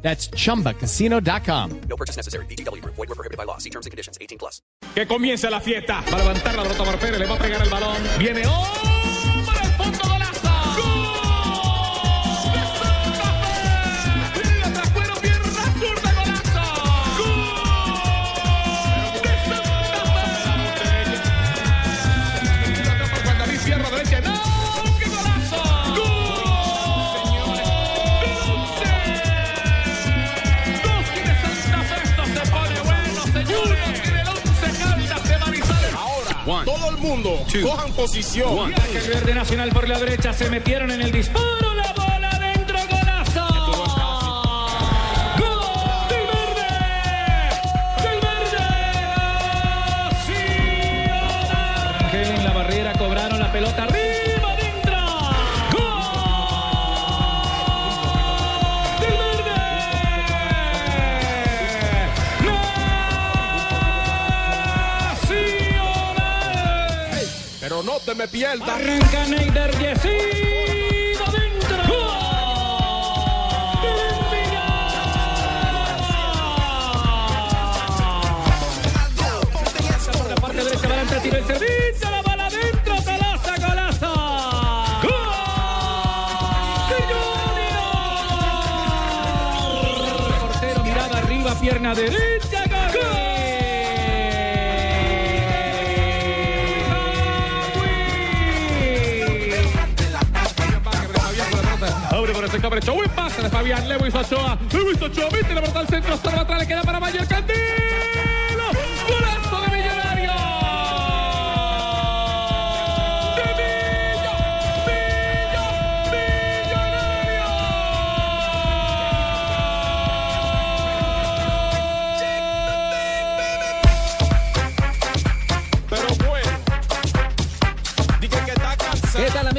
That's chumbacasino.com. No purchase necessary. BGW. Void were prohibited by law. See terms and conditions. 18 plus. Que comience la fiesta. Va a levantar la pelota Pérez, le va a pegar el balón. Viene hombre al fondo Ahora. Todo el mundo, cojan posición. Ataque el verde nacional por la derecha, se metieron en el disparo, me pierdas. Arranca Neider Yesido dentro. Por la parte derecha, adelante, tira el servicio, la bala adentro, golazo, golazo. ¡Gol! ¡De Junior! Portero, mirada arriba, pierna derecha, Derecho. Buen pase de Fabián Lewis Ochoa. Lewis Ochoa mete la verdad al centro. Salva atrás. Le queda para Mayer Candelo.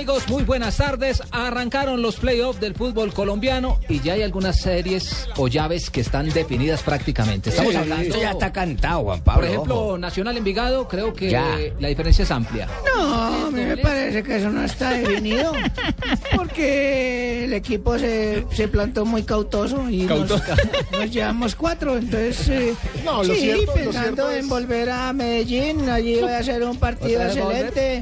Amigos? Muy buenas tardes. Arrancaron los playoffs del fútbol colombiano y ya hay algunas series o llaves que están definidas prácticamente. Estamos hablando. Esto ya está cantado, Juan Pablo. Por ejemplo, ojo. Nacional Envigado, creo que Ya. la diferencia es amplia. No, a mí me parece que eso no está definido. Porque el equipo se, se plantó muy cautoso y nos, nos llevamos cuatro. Entonces, eh, No, lo sí, cierto- lo pensando en volver a Medellín, allí voy a hacer un partido ¿Otra vez excelente.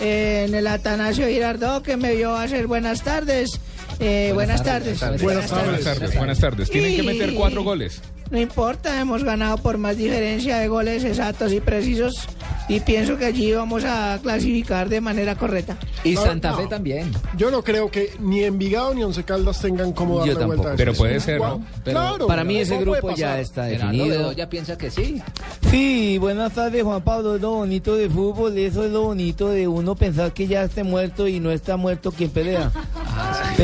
En el Atanasio Girardot, que me vio hacer buenas tardes. Eh, buenas, tardes. Buenas tardes. Buenas tardes. Tienen que meter cuatro goles. No importa, hemos ganado por más diferencia de goles exactos y precisos. Y pienso que allí vamos a clasificar de manera correcta. Y No, Santa no. Fe también. Yo no creo que ni Envigado ni Once Caldas tengan cómo darle Yo vuelta a. Pero puede ser, ¿no? Pero claro, Para mí ese grupo ya está definido. Bedoya piensa que sí. Sí, buenas tardes Juan Pablo, es lo bonito de fútbol, eso es lo bonito de uno pensar que ya esté muerto y no está muerto quien pelea.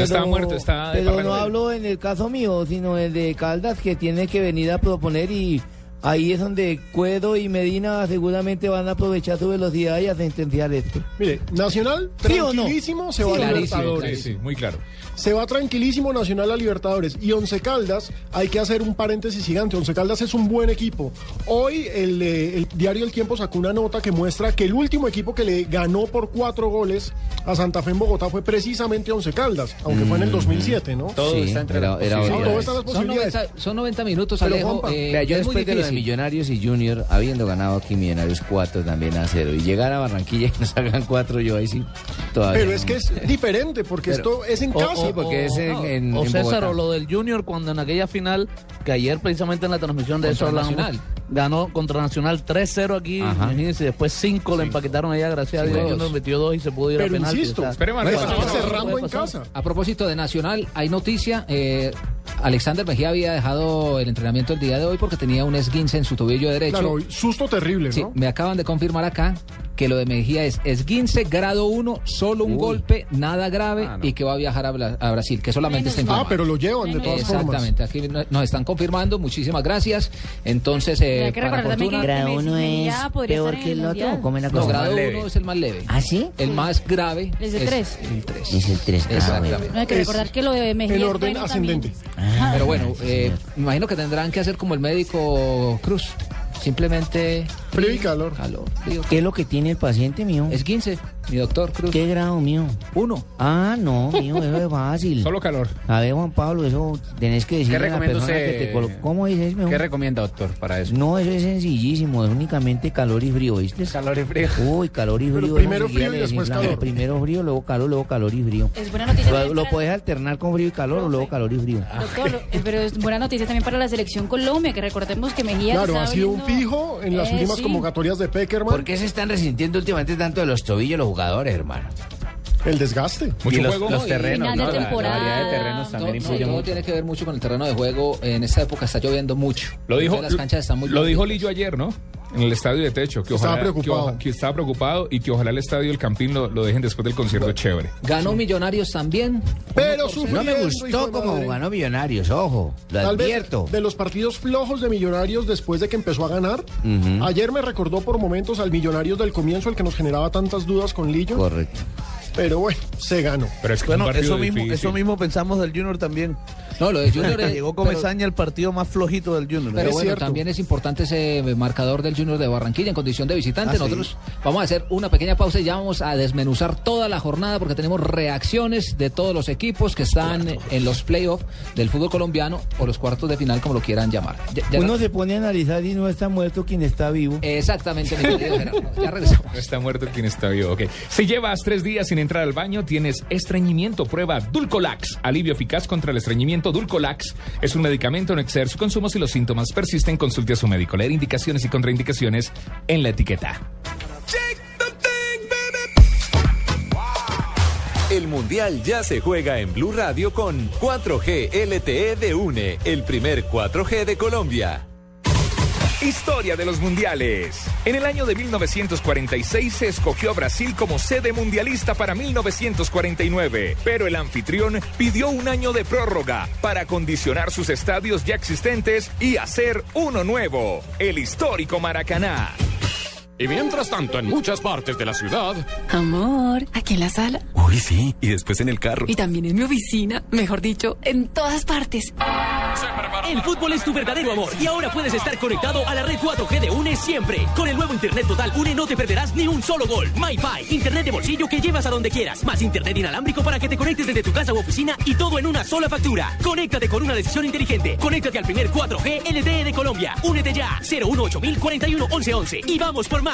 Está muerto, está de Pero no hablo en el caso mío, sino el de Caldas que tiene que venir a proponer y ahí es donde Cuedo y Medina seguramente van a aprovechar su velocidad y a sentenciar esto. Mire, Nacional, ¿Sí o no? tranquilísimo, se va a Libertadores. Sí, sí, muy claro. Se va tranquilísimo Nacional a Libertadores. Y Once Caldas, hay que hacer un paréntesis gigante. Once Caldas es un buen equipo. Hoy el, eh, el diario El Tiempo sacó una nota que muestra que el último equipo que le ganó por cuatro goles a Santa Fe en Bogotá fue precisamente Once Caldas, aunque fue en el 2007, ¿no? Todo Sí, está entre era- era Sí, todo Son posibilidades. 90, son 90 minutos, Pero, Alejo. Juanpa, eh, Mira, yo después de lo de difícil. Millonarios y Junior, habiendo ganado aquí Millonarios 4 también a 0, y llegar a Barranquilla y nos hagan 4, yo ahí sí todavía. Pero no. es que es diferente, porque Pero- esto es en o- casa. Sí, porque es en, en- o en César Bogotá. o lo del Junior cuando en aquella final que ayer precisamente en la transmisión de Contra eso hablamos Nacional. ganó contra Nacional 3-0 aquí Ajá. imagínense después 5 le empaquetaron allá gracias a Dios dos. Junior metió 2 y se pudo ir Pero a penalti insisto, o sea, Esperemos pasar, cerrando en casa. A propósito de Nacional, hay noticia. eh, Alexander Mejía había dejado el entrenamiento el día de hoy porque tenía un esguince en su tobillo derecho. Claro, susto terrible, me acaban de confirmar acá que lo de Mejía es esguince grado 1, solo un golpe, nada grave y que va a viajar a, A Brasil, que solamente está Ah, informado. pero lo llevan de todas formas. Exactamente, aquí no- nos están confirmando, muchísimas gracias. Entonces, eh, Hay que para recordar también fortuna- que Grado Messi- uno es ya podría peor estar en que el otro, Mundial. ¿o cómo es la No, cosa? grado Más leve. 1 es el más leve. ¿Ah, sí? El más grave Es el tres. el 3. Es el 3. Exactamente. No hay que Es recordar que lo de Mejía En es orden bueno ascendente. también. Pero bueno, eh, me imagino que tendrán que hacer como el médico Cruz. Simplemente. Frío y calor. Calor, frío. ¿Qué es lo que tiene el paciente mío? Es 15, mi doctor Cruz. ¿Qué grado mío? Uno. Ah, no, mío, eso es fácil. Solo calor. A ver, Juan Pablo, eso tenés que decirle a la recomienda persona usted? que te colo- ¿Cómo dices? ¿Qué recomienda, doctor, para eso? No, eso es sencillísimo, es únicamente calor y frío, ¿viste? Calor y frío. Uy, calor y Pero frío. primero frío y después calor. Primero frío, luego calor, luego calor y frío. Es buena noticia Lo, también lo puedes alternar con frío y calor o luego calor y frío. Doctor, eh, pero es buena noticia también para la selección Colombia, que recordemos que Mejía Claro, está ha sido un abriendo- fijo en las Eh, últimas sí. convocatorias de Peckerman. ¿Por qué se están resintiendo últimamente tanto de los tobillos los jugadores, hermano? El desgaste. Mucho y los, juego. los terrenos, ¿no? de La- variedad de terrenos Todo, también influye mucho. tiene que ver mucho con el terreno de juego. En esta época está lloviendo mucho. Lo dijo, las canchas están muy lo dijo. Lillo ayer, ¿no? En el estadio de techo. Que Estaba ojalá, preocupado. Que, oja- que estaba preocupado y que ojalá el estadio del Campín lo, lo dejen después del concierto chévere. Ganó Millonarios también. Pero No me gustó como madre. ganó Millonarios, ojo, lo Tal vez advierto. de los partidos flojos de Millonarios después de que empezó a ganar. Ayer me recordó por momentos al Millonarios del comienzo, el que nos generaba tantas dudas con Lillo. Correcto. Pero bueno, se ganó. Pero es que Bueno, eso mismo, eso mismo pensamos del Junior también. No, lo de Junior es- Llegó pero- Comesaña el partido más flojito del Junior. Pero Es bueno, cierto. también es importante ese marcador del Junior de Barranquilla en condición de visitante. Ah, sí. Nosotros vamos a hacer una pequeña pausa y ya vamos a desmenuzar toda la jornada porque tenemos reacciones de todos los equipos que están en los playoffs del fútbol colombiano o los cuartos de final, como lo quieran llamar. Ya- ya- Uno se pone a analizar y no está muerto quien está vivo. Exactamente, mi querido Gerardo. Ya regresamos. No está muerto quien está vivo. ok. Si llevas tres días sin entrar al baño, tienes estreñimiento. Prueba Dulcolax. Alivio eficaz contra el estreñimiento. Dulcolax es un medicamento. No exceder su consumo si los síntomas persisten. Consulte a su médico. Leer indicaciones y contraindicaciones en la etiqueta. El Mundial ya se juega en Blue Radio con 4G LTE de UNE, el primer 4G de Colombia. Historia de los mundiales. En el año de 1946 se escogió a Brasil como sede mundialista para 1949, pero el anfitrión pidió un año de prórroga para acondicionar sus estadios ya existentes y hacer uno nuevo, el histórico Maracaná. Y mientras tanto, en muchas partes de la ciudad, Amor, aquí en la sala. Uy, sí, y después en el carro. Y también en mi oficina. Mejor dicho, en todas partes. El fútbol es tu verdadero amor y ahora puedes estar conectado a la red 4G de UNE siempre. Con el nuevo Internet Total UNE no te perderás ni un solo gol. MyFi, Internet de bolsillo que llevas a donde quieras. Más Internet inalámbrico para que te conectes desde tu casa u oficina y todo en una sola factura. Conéctate con una decisión inteligente. Conéctate al primer 4G LTE de Colombia. Únete ya. 018 41 1111 y vamos por más.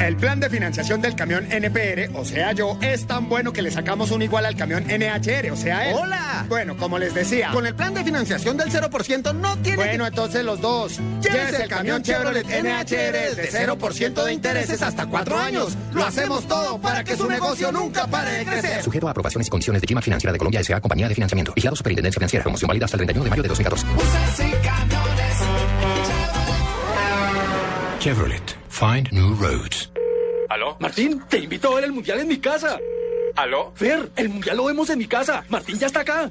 El plan de financiación del camión NPR, o sea yo, es tan bueno que le sacamos un igual al camión NHR, o sea él. ¡Hola! Bueno, como les decía. Con el plan de financiación del 0% no tiene Bueno, que... entonces los dos. Llévese el camión Chevrolet NHR de 0% de intereses hasta 4 años. Lo hacemos todo para que su negocio nunca pare de crecer. Sujeto a aprobaciones y condiciones de Gima Financiera de Colombia S.A. Compañía de Financiamiento. Vigilado Superintendencia Financiera. Promoción válida hasta el 31 de mayo de 2014. Chevrolet. Find new roads. ¿Aló? Martín, te invito a ver el mundial en mi casa. ¿Aló? Fer, el mundial lo vemos en mi casa. Martín ya está acá.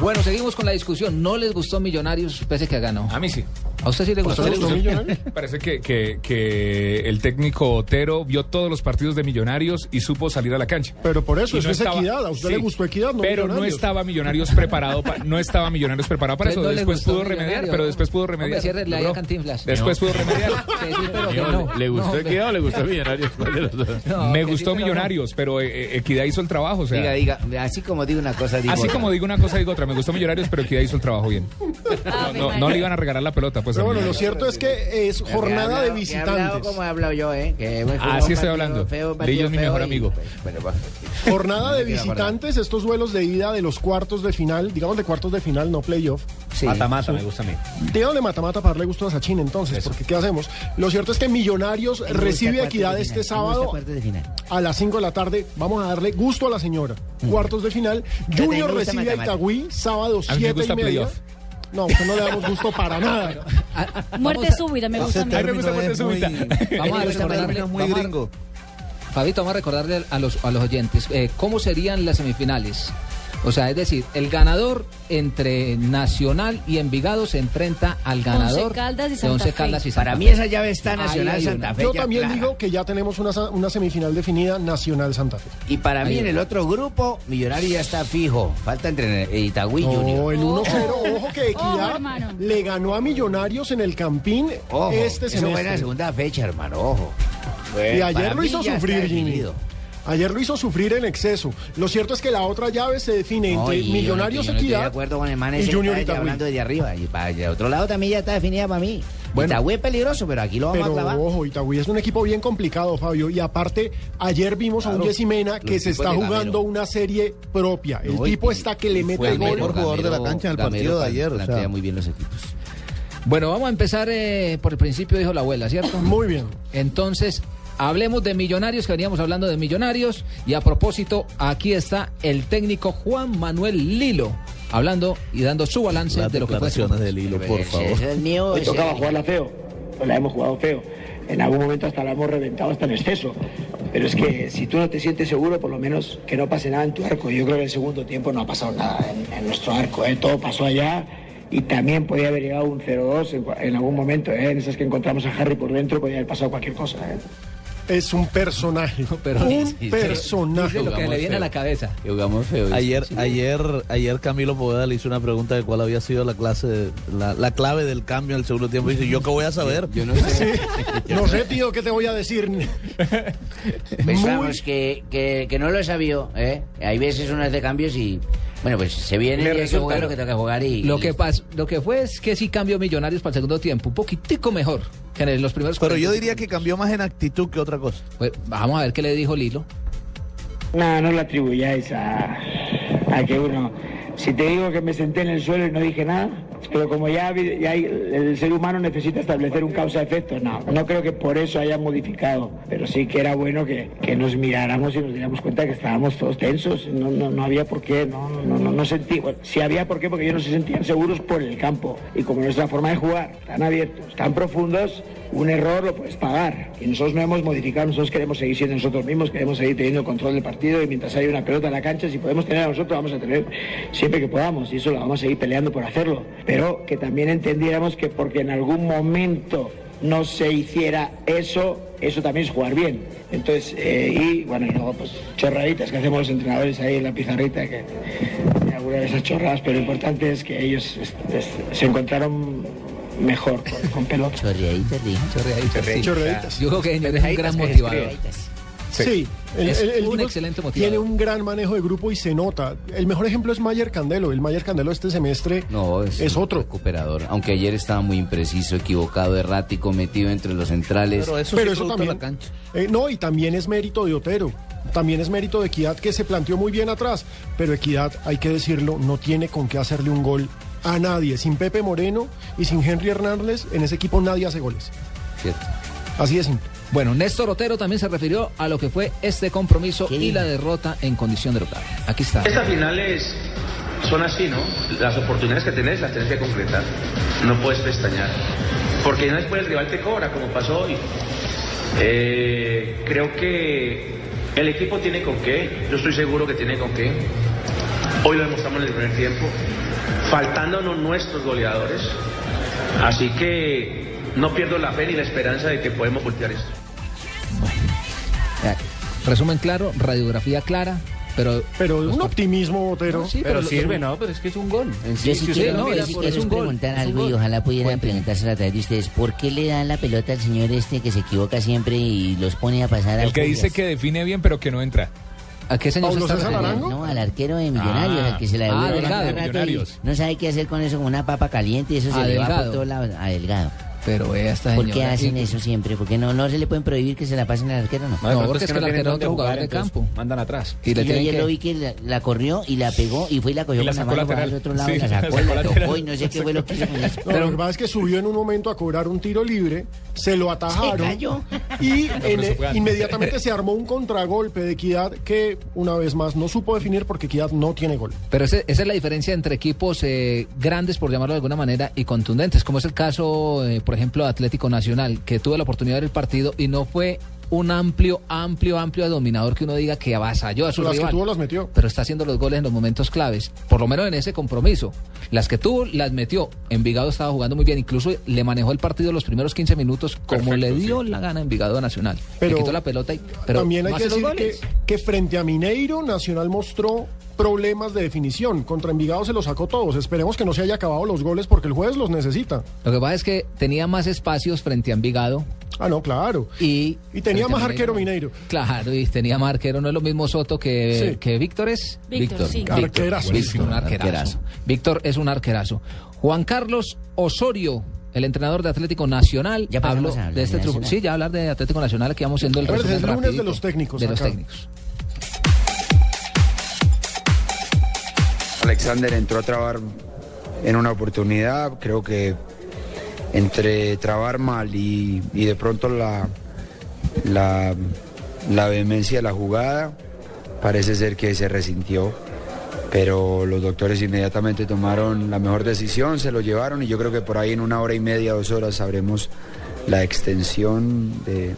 Bueno, seguimos con la discusión. ¿No les gustó Millonarios pese que ganó? A mí sí. ¿A usted sí le gustó? Parece que, que, que el técnico Otero vio todos los partidos de Millonarios y supo salir a la cancha. Pero por eso, eso es equidad. A usted le gustó equidad, no Pero no Millonarios. estaba Millonarios preparado, pa- no estaba Millonarios preparado para Pues eso. no después pudo remediar, Millonarios, pero ¿no? después pudo remediar. Hombre, ciérrele ahí a logró. Cantinflas. Después No. pudo remediar. Que sí, pero que Amigo, no. ¿Le gustó No. Equidad o le gustó Millonarios? No, Me sí, gustó no. Millonarios, pero eh, eh, Equidad hizo el trabajo. O sea, Diga, diga, así como digo una cosa, digo Así otra. como digo una cosa, digo otra. Me gustó Millonarios, pero Equidad hizo el trabajo bien. No, no, no le iban a regalar la pelota, pues. Pero a bueno, lo cierto es que es jornada de Que he hablado visitantes. como he hablado yo, ¿eh? Que Así partido estoy hablando. feo, un Lillo es partido mi mejor y, amigo. pues, bueno, va. Jornada No de visitantes, estos duelos de ida de los cuartos de final, digamos de cuartos de final, no playoff. Mata-mata me gusta a mí. Digamos de mata-mata para darle gusto a Sachin entonces, porque ¿qué hacemos? Lo cierto es que Millonarios recibe cuartos equidad de este sábado de a las 5 de la tarde. Vamos a darle gusto a la señora. Cuartos de final. Junior recibe a. Itagüí, sábado A mí me 7 gusta y media. playoff. No, a usted no le damos gusto para nada. Muerte súbita, me gusta a mí. Me gusta muerte súbita. Vamos a recordarle, términos muy vamos a- gringo. Fabito, vamos a recordarle a los, a los oyentes eh, cómo serían las semifinales. O sea, es decir, el ganador entre Nacional y Envigado se enfrenta al ganador Once Caldas y de Santa Once Fe. Caldas y Santa Para mí Fe. esa llave está Nacional Santa. Fe. Yo también clara. digo que ya tenemos una, una semifinal definida Nacional Santa Fe. Y para mí en el otro grupo, Millonario ya está fijo. Falta entre Itagüí y No, Junior. el 1-0, ojo que Equidad hermano. le ganó a Millonarios en el Campín Ojo, este eso fue en la semestre. segunda fecha, hermano, ojo. Y ayer lo hizo sufrir, Jimmy. Ayer lo hizo sufrir en exceso. Lo cierto es que la otra llave se define No, entre y yo no- Millonarios yo no estoy de Equidad acuerdo con el man y ese Junior está Itagüí. hablando desde arriba. Y para el otro lado también ya está definida para mí. Itagüí es peligroso, pero aquí lo vamos Pero a clavar. ojo, Itagüí es un equipo bien complicado, Fabio. Y aparte, ayer vimos a un Claro, Jessy Mena que se está jugando una serie propia. El No, y- tipo está que le mete el gol. Gamero, jugador de la cancha en el Gamero partido de ayer, o plantea sea. muy bien los equipos. Bueno, vamos a empezar eh, por el principio, dijo la abuela, ¿cierto? Muy bien. Entonces, hablemos de Millonarios, que veníamos hablando de Millonarios. Y a propósito, aquí está el técnico Juan Manuel Lilo, hablando y dando su balance Las de lo que fue. del hilo, por favor. es el mío. Hoy tocaba jugarla feo, pues la hemos jugado feo. En algún momento hasta la hemos reventado hasta en exceso. Pero es que si tú no te sientes seguro, por lo menos que no pase nada en tu arco. Yo creo que en el segundo tiempo no ha pasado nada en, en nuestro arco. ¿eh? Todo pasó allá y también podía haber llegado un 0-2 en, cua- en algún momento. ¿eh? En esas que encontramos a Harry por dentro podía haber pasado cualquier cosa. ¿eh? Es un personaje. Pero un dice- dice personaje. lo que le viene a la cabeza. Jugamos feo. Ayer, Sí. ayer, ayer Camilo Poveda le hizo una pregunta de cuál había sido la clase, de- la, la clave del cambio en el segundo tiempo. Y dice, ¿yo qué voy a saber? Yo no sé. No sé, tío, ¿qué te voy a decir? Muy- vamos, que, que, que no lo he sabido, ¿eh? Hay veces uno hace cambios y, bueno, pues se viene y hay que lo que toca jugar y... Lo y que, pas- lo que fue es que sí cambió Millonarios para el segundo tiempo, un poquitico mejor que en los primeros Pero yo 45. diría que cambió más en actitud que otra cosa. Pues, vamos a ver qué le dijo Lilo. No, no lo atribuyáis a, a que uno... Si te digo que me senté en el suelo y no dije nada, pero como ya, el ser humano necesita establecer un causa-efecto, no, no creo que por eso haya modificado, pero sí que era bueno que, nos miráramos y nos diéramos cuenta que estábamos todos tensos, no, no, no había por qué, no, no, no, no sentí, bueno, había por qué, porque ellos no se sentían seguros por el campo, y como nuestra forma de jugar, tan abiertos, tan profundos, un error lo puedes pagar. Y nosotros no hemos modificado, nosotros queremos seguir siendo nosotros mismos, queremos seguir teniendo control del partido y mientras haya una pelota en la cancha, si podemos tener a nosotros, vamos a tener siempre que podamos y eso lo vamos a seguir peleando por hacerlo. Pero que también entendiéramos que porque en algún momento no se hiciera eso, eso también es jugar bien. Entonces, eh, y bueno, y luego pues chorraditas que hacemos los entrenadores ahí en la pizarrita, que alguna de esas chorradas, pero lo importante es que ellos se encontraron mejor con, con pelota. Chorreaditas, dijo. Chorreaditas, sí. Chorreaditas. Yo creo que es un Chorreaditas, gran motivador. chorreaditas. Sí, el, Es el- el un excelente motivador. tiene un gran manejo de grupo y se nota. El mejor ejemplo es Mayer Candelo. El Mayer Candelo este semestre No, es, otro. recuperador. Aunque ayer estaba muy impreciso, equivocado, errático, metido entre los centrales. Pero eso Pero sí eso también. la cancha. eh, no, y también es mérito de Otero. También es mérito de Equidad que se planteó muy bien atrás. Pero Equidad, hay que decirlo, no tiene con qué hacerle un gol a nadie. Sin Pepe Moreno y sin Henry Hernández, en ese equipo nadie hace goles. Cierto. Así de simple. Bueno, Néstor Otero también se refirió a lo que fue este compromiso y la derrota en condición de local. Aquí está. Estas finales son así, ¿no? Las oportunidades que tenés las tenés que concretar. No puedes pestañear. Porque no después el rival te cobra, como pasó hoy. Eh, creo que el equipo tiene con qué. Yo estoy seguro que tiene con qué. Hoy lo demostramos en el primer tiempo, faltándonos nuestros goleadores. Así que no pierdo la fe ni la esperanza de que podemos voltear esto. Resumen claro, radiografía clara, pero... Pero un optimismo, Botero. No, sí, Pero lo- sirve, ¿no? Pero es que es un gol. En Sí, sí, sí, si lo no, mira es- por- es es un un gol. preguntar es un algo gol. y Ojalá pudieran Cuente. preguntárselo a través de ustedes. ¿Por qué le dan la pelota al señor este que se equivoca siempre y los pone a pasar El a que dice que define bien, pero que no entra. ¿A qué señor se está refiriendo? No, al arquero de Millonarios, Ah. al que se la Ah, devuelve Delgado. rato y Millonarios. No sabe qué hacer con eso, como una papa caliente y eso se A le va Delgado. por todos lados. A Delgado. Pero vea esta ¿Por qué señora, hacen y- eso siempre? ¿Por qué no, no se le pueden prohibir que se la pasen al arquero? No, No, porque es que el arquero es otro jugador de campo. Mandan atrás. Y le yo tienen ayer que- lo vi que la, la corrió y la pegó y fue y la cogió Y la con la mano para el otro lado Sí, y la la sacó y la lateral. tocó y no sé qué fue lo que hizo con eso. No, lo que pasa es que subió en un momento a cobrar un tiro libre, se lo atajaron Se cayó. y No, pero en- inmediatamente se armó un contragolpe de Equidad que una vez más no supo definir porque Equidad no tiene gol. Pero ese- esa es la diferencia entre equipos eh, grandes, por llamarlo de alguna manera, y contundentes, como es el caso, eh, por ejemplo, de Atlético Nacional, que tuvo la oportunidad de ver el partido y no fue un amplio, amplio, amplio dominador que uno diga que avasalló a su Las que rival. tuvo las metió. Pero está haciendo los goles en los momentos claves, por lo menos en ese compromiso. Las que tuvo, las metió. Envigado estaba jugando muy bien, incluso le manejó el partido los primeros 15 minutos como le dio la gana a Envigado a Nacional. Pero le quitó la pelota y... Pero También hay que decir que frente a Mineiro, Nacional mostró problemas de definición. Contra Envigado se los sacó todos. Esperemos que no se haya acabado los goles porque el jueves los necesita. Lo que pasa es que tenía más espacios frente a Envigado. Ah, no, claro. Y, Y tenía más arquero Mineiro. Claro, y tenía más arquero. No es lo mismo Soto que, Sí. que Víctor es. Víctor, sí. Víctor, Arquerazo. Víctor, un arquerazo. Arquerazo. Víctor es un arquerazo. Juan Carlos Osorio. El entrenador de Atlético Nacional Ya habló de este. Nacional. Sí, ya hablar de Atlético Nacional, que vamos siendo el A ver, resumen es lunes de los técnicos De los técnicos. Alexander entró a trabar en una oportunidad, creo que entre trabar mal y, de pronto la, la, la vehemencia de la jugada, parece ser que se resintió, pero los doctores inmediatamente tomaron la mejor decisión, se lo llevaron y yo creo que por ahí en una hora y media, dos horas sabremos la extensión de,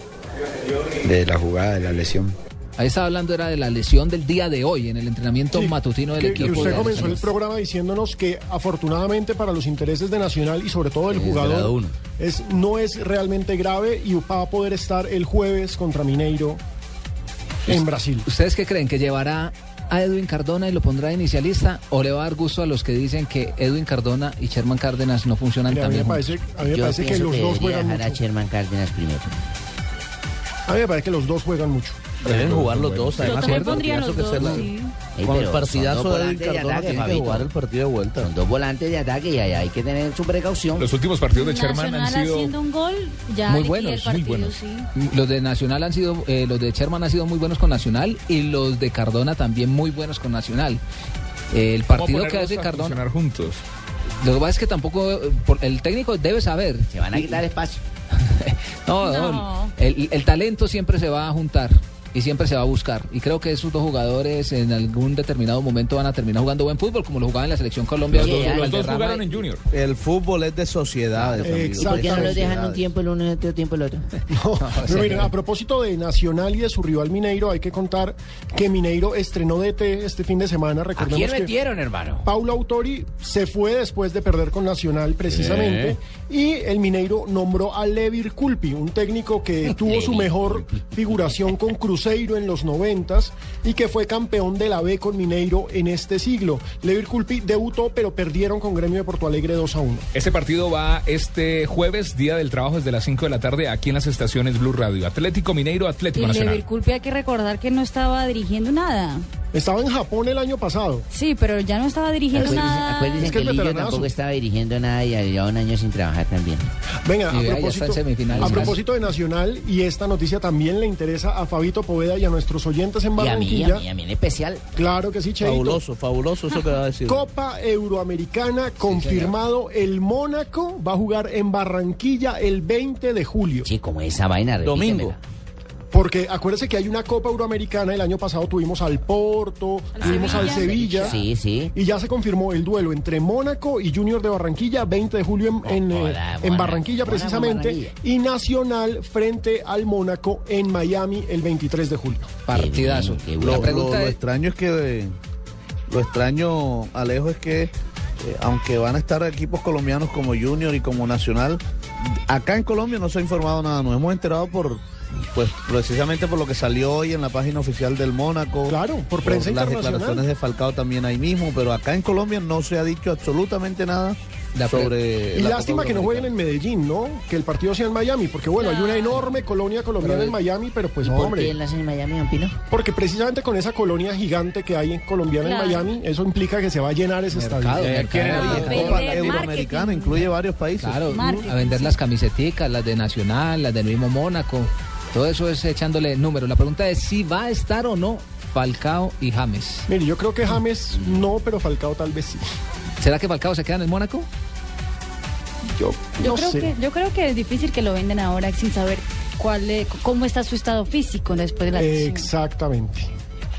de la jugada, de la lesión. Ahí estaba hablando era de la lesión del día de hoy en el entrenamiento matutino del Que, que equipo. usted de comenzó el programa diciéndonos que afortunadamente para los intereses de Nacional y sobre todo del jugador es, no es realmente grave y va a poder estar el jueves contra Mineiro en Brasil. ¿Ustedes qué creen? ¿Que llevará a Edwin Cardona y lo pondrá de inicialista? ¿O le va a dar gusto a los que dicen que Edwin Cardona y Sherman Cárdenas no funcionan Mira, a tan mí me bien? parece, a mí me parece que los que dos juegan a mucho. Sherman Cárdenas primero. A mí me parece que los dos juegan mucho. Deben jugar los dos, Yo además pondría los dos, Con el partidazo Cardona tiene que jugar el partido de vuelta. Son dos volantes de ataque y ahí hay que tener su precaución. Los últimos partidos de Sherman han sido... haciendo un gol, ya Muy buenos, partido, muy buenos. sí. Los de Nacional han sido, eh, los de Sherman han sido muy buenos con Nacional y los de Cardona también muy buenos con Nacional. Eh, el ¿Cómo partido que hace Cardona. funcionar juntos. Lo que pasa es que tampoco eh, por- el técnico debe saber. Se van a quitar espacio. No, no, No. El, el talento siempre se va a juntar y siempre se va a buscar. Y creo que esos dos jugadores en algún determinado momento van a terminar jugando buen fútbol, como lo jugaban en la selección Colombia. Los dos- Los jugaron en Junior. El fútbol es de sociedades. Amigos, ¿Y por qué no dejan un tiempo el uno y otro tiempo el otro? No, pero miren, a propósito de Nacional y de su rival Mineiro, hay que contar que Mineiro estrenó DT este fin de semana. ¿A Recordemos quién que metieron, hermano? Paulo Autori se fue después de perder con Nacional precisamente y el Mineiro nombró a Levir Culpi, un técnico que tuvo su mejor figuración con Cruzeiro en los noventas y que fue campeón de la B con Mineiro en este siglo. Levir Culpi debutó pero perdieron con Gremio de Porto Alegre 2 a 1. Este partido va este jueves, Día del Trabajo, desde las 5 de la tarde, aquí en las estaciones Blue Radio. Atlético Mineiro, Atlético Nacional. Leverkusen hay que recordar que no estaba dirigiendo nada. Estaba en Japón el año pasado. Sí, pero ya no estaba dirigiendo Acuérdense, nada. acuérdense Es que que, Lillo tampoco estaba dirigiendo nada y lleva un año sin trabajar también. Venga, Y a propósito, a propósito de Nacional, y esta noticia también le interesa a Fabito Poveda y a nuestros oyentes en Y a mí, Barranquilla. a mí, a mí en especial. Claro que sí, Cheito. Fabuloso, fabuloso eso que va a decir. Copa Euroamericana confirmado. el Mónaco va a jugar en Barranquilla el 20 de julio. Sí, como esa vaina. Domingo. Porque acuérdese que hay una Copa Euroamericana. El año pasado tuvimos al Porto, tuvimos al Sevilla. Sí, sí. Y ya se confirmó el duelo entre Mónaco y Junior de Barranquilla, 20 de julio en, en, eh, Hola, en Mónaco, Barranquilla precisamente, y Nacional frente al Mónaco en Miami el 23 de julio. Partidazo. Qué bien, qué Lo, La lo- pregunta lo es- extraño es que, Lo extraño, Alejo, es que eh, aunque van a estar equipos colombianos como Junior y como Nacional, acá en Colombia no se ha informado nada. Nos hemos enterado por, pues precisamente por lo que salió hoy en la página oficial del Mónaco. Claro, por prensa Las declaraciones de Falcao también ahí mismo, pero acá en Colombia no se ha dicho absolutamente nada sobre. Y la lástima que no jueguen en Medellín, ¿no? Que el partido sea en Miami, porque bueno, hay una enorme colonia colombiana Pero- en Miami, pero pues ¿Y por hombre. qué la hacen en Miami, don Pino? Porque precisamente con esa colonia gigante que hay en colombiana Claro. en Miami, eso implica que se va a llenar ese estadio. Euroamericana incluye varios países. Claro, a vender las camiseticas, las de Nacional, las del mismo Mónaco. Todo eso es echándole números. La pregunta es si va a estar o no Falcao y James. Mire, yo creo que James no, pero Falcao tal vez sí. ¿Será que Falcao se queda en el Mónaco? Yo, Yo no creo sé. que yo creo que es difícil que lo venden ahora sin saber cuál es- cómo está su estado físico después de la lesión. Exactamente.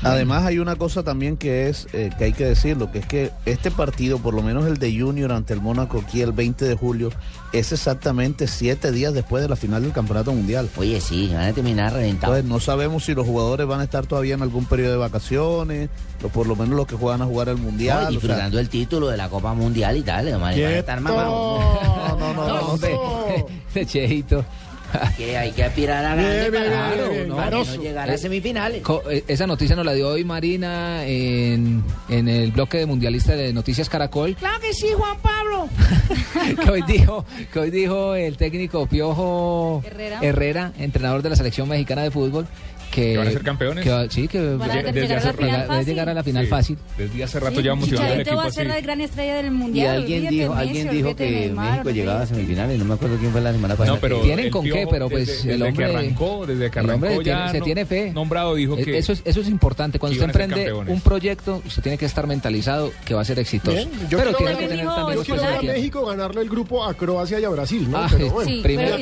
Además hay una cosa también que es eh, que hay que decirlo, que es que este partido, por lo menos el de Junior ante el Mónaco aquí el 20 de julio, es exactamente siete días después de la final del Campeonato Mundial. Oye, sí, van a terminar reventados. Entonces no sabemos si los jugadores van a estar todavía en algún periodo de vacaciones, o por lo menos los que juegan a jugar el Mundial. No, o sea, disfrutando el título de la Copa Mundial y tal, además van a estar mamados. No, no, no, no, hombre. De Cheito. Que hay que aspirar a grande Bien, bien, para, bien, bien, para que Maroso. no llegar a Eh, semifinales. Co- eh, Esa noticia nos la dio hoy Marina en, en el bloque de mundialista de Noticias Caracol. Claro que sí, Juan Pablo. que hoy dijo que hoy dijo el técnico Piojo Herrera. entrenador de la selección mexicana de fútbol que ¿Que van a ser campeones? que va- sí que Van a Desde- llegar desde a la hace final rato. va a llegar a la final Sí. fácil Desde hace rato Sí, ya motivando al equipo va a así. ser la gran estrella del Y mundial. alguien olvídate de dijo, Messi, alguien dijo que Neymar, México llegaba a semifinales, no me acuerdo quién fue la semana pasada. No, pero tienen el con qué pero pues desde, el desde hombre que arrancó, desde que el hombre arrancó tiene- ya se no- tiene fe nombrado dijo Eh, que eso es eso es importante cuando usted emprende un proyecto usted tiene que estar mentalizado que va a ser exitoso Bien, yo pero quiero tiene que tener también a. México ganarle el grupo a Croacia y a Brasil, ¿no? Ah, pero bueno. Sí, Primero-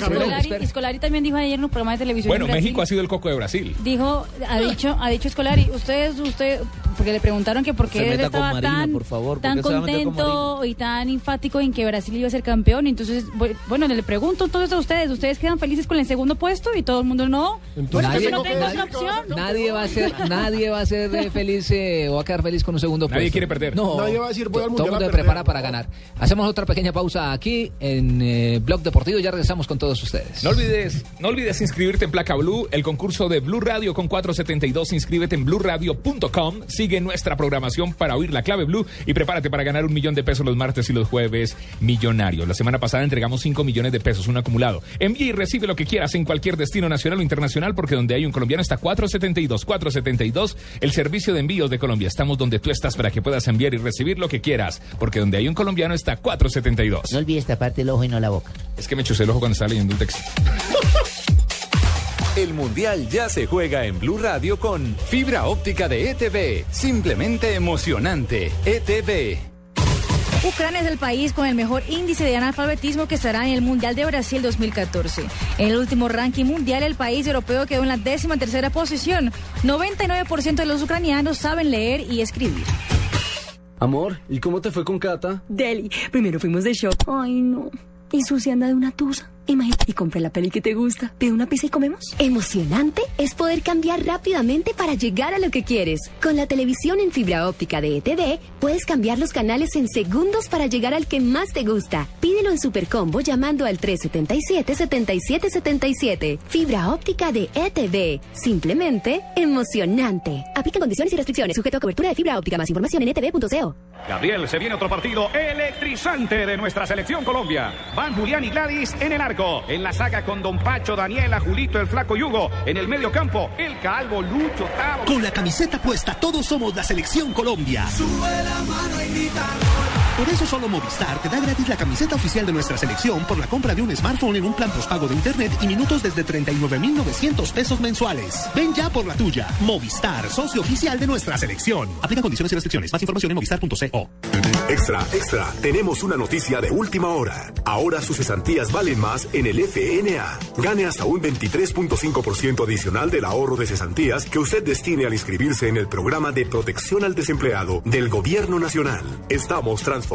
Escolari, también dijo ayer en un programa de televisión Bueno, México ha sido el coco de Brasil. Dijo, ha dicho, ha dicho Escolari, ustedes, usted, porque le preguntaron que por qué él estaba Marino, tan, por favor, ¿por tan qué se va a meter con contento y tan enfático en que Brasil iba a ser campeón. Entonces, bu- bueno, le pregunto entonces a ustedes, ¿ustedes quedan felices con el segundo puesto? Y todo el mundo no. Bueno, Nadie- entonces no tengo nadie- otra opción. Nadie va a ser, nadie va a ser eh, feliz eh, o va a quedar feliz con un segundo Nadie puesto. quiere perder. No, Nadie va a decir, voy al to- todo el mundo se prepara para ganar. Hacemos otra pequeña pausa aquí en eh, Blog Deportivo y ya regresamos con todos ustedes. No olvides, no olvides inscribirte en Placa Blue, el concurso de Blue Radio con 472. Inscríbete en blueradio.com. Sigue nuestra programación para oír la clave Blue y prepárate para ganar un millón de pesos los martes y los jueves millonarios. La semana pasada entregamos 5 millones de pesos, un acumulado. Envía y recibe lo que quieras en cualquier destino nacional o internacional porque donde hay un colombiano está 472. 472, el servicio de envíos de Colombia. Estamos donde tú estás para que puedas enviar y recibir lo que quieras porque donde hay un colombiano está 472. No olvides taparte el ojo y no la boca. Es que me chusé el ojo cuando estaba leyendo un texto. El Mundial ya se juega en Blue Radio con fibra óptica de ETV. Simplemente emocionante. ETV. Ucrania es el país con el mejor índice de analfabetismo que estará en el Mundial de Brasil 2014. En el último ranking mundial, el país europeo quedó en la décima tercera posición. 99% de los ucranianos saben leer y escribir. Amor, ¿y cómo te fue con Cata? Deli, primero fuimos de shop. Ay, no. Y Susi anda de una tusa. Imagínate, y compré la peli que te gusta. ¿Pide una pizza y comemos? Emocionante es poder cambiar rápidamente para llegar a lo que quieres. Con la televisión en fibra óptica de ETV, puedes cambiar los canales en segundos para llegar al que más te gusta. Pídelo en Supercombo llamando al 377-7777. Fibra óptica de ETV. Simplemente emocionante. Aplica condiciones y restricciones. Sujeto a cobertura de fibra óptica. Más información en etv.co. Gabriel, se viene otro partido electrizante de nuestra selección Colombia. Van Julián y Gladys en el arco. En la saga con Don Pacho, Daniela, Julito, el Flaco Yugo. En el medio campo, el Calvo, Lucho, Tavo. Con la camiseta puesta, todos somos la selección Colombia. Por eso solo Movistar te da gratis la camiseta oficial de nuestra selección por la compra de un smartphone en un plan postpago de internet y minutos desde 39.900 pesos mensuales. Ven ya por la tuya. Movistar, socio oficial de nuestra selección. Aplica condiciones y restricciones. Más información en movistar.co. Extra, extra, tenemos una noticia de última hora. Ahora sus cesantías valen más en el FNA. Gane hasta un 23.5% adicional del ahorro de cesantías que usted destine al inscribirse en el programa de protección al desempleado del Gobierno Nacional. Estamos transformando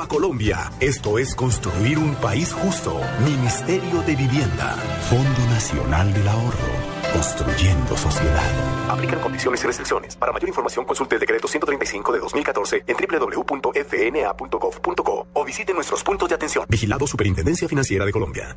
a Colombia. Esto es construir un país justo. Ministerio de Vivienda. Fondo Nacional del Ahorro. construyendo sociedad. Aplican condiciones y restricciones. Para mayor información consulte el decreto 135 de 2014 en www.fna.gov.co o visite nuestros puntos de atención. Vigilado Superintendencia Financiera de Colombia.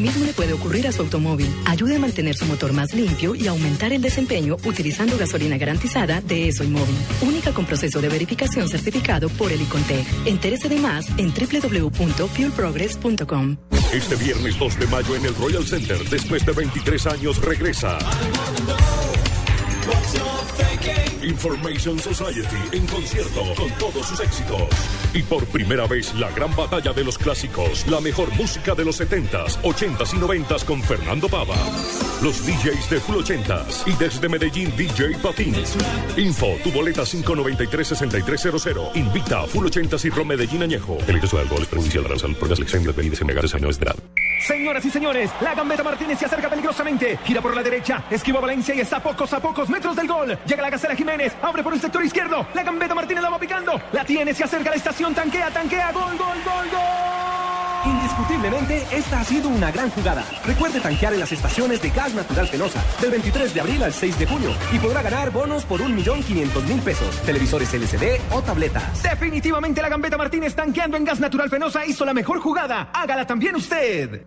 mismo le puede ocurrir a su automóvil. Ayude a mantener su motor más limpio y aumentar el desempeño utilizando gasolina garantizada de ESO y Móvil. Única con proceso de verificación certificado por el ICONTEC. Entérese de más en www.fuelprogress.com. Este viernes 2 de mayo en el Royal Center, después de 23 años, regresa. Information Society en concierto con todos sus éxitos. Y por primera vez la gran batalla de los clásicos, la mejor música de los 70s, 80s y 90s con Fernando Pava. Los DJs de Full 80s y desde Medellín DJ Patín. Info, tu boleta 593-6300. Invita a Full 80s y Rom Medellín Añejo. El ingreso de alcohol es perjudicial la salud por las lecciones de bebidas embriagantes de edad. Señoras y señores, la gambeta Martínez se acerca peligrosamente. Gira por la derecha, esquiva Valencia y está a pocos a pocos metros del gol. Llega la Gacela Jiménez, abre por el sector izquierdo. La gambeta Martínez la va picando. La tiene, se acerca a la estación, tanquea, tanquea. Gol, gol, gol, gol. Indiscutiblemente, esta ha sido una gran jugada. Recuerde tanquear en las estaciones de Gas Natural Fenosa del 23 de abril al 6 de junio y podrá ganar bonos por 1.500.000 pesos, televisores LCD o tabletas. Definitivamente la gambeta Martínez tanqueando en gas natural Fenosa hizo la mejor jugada. Hágala también usted.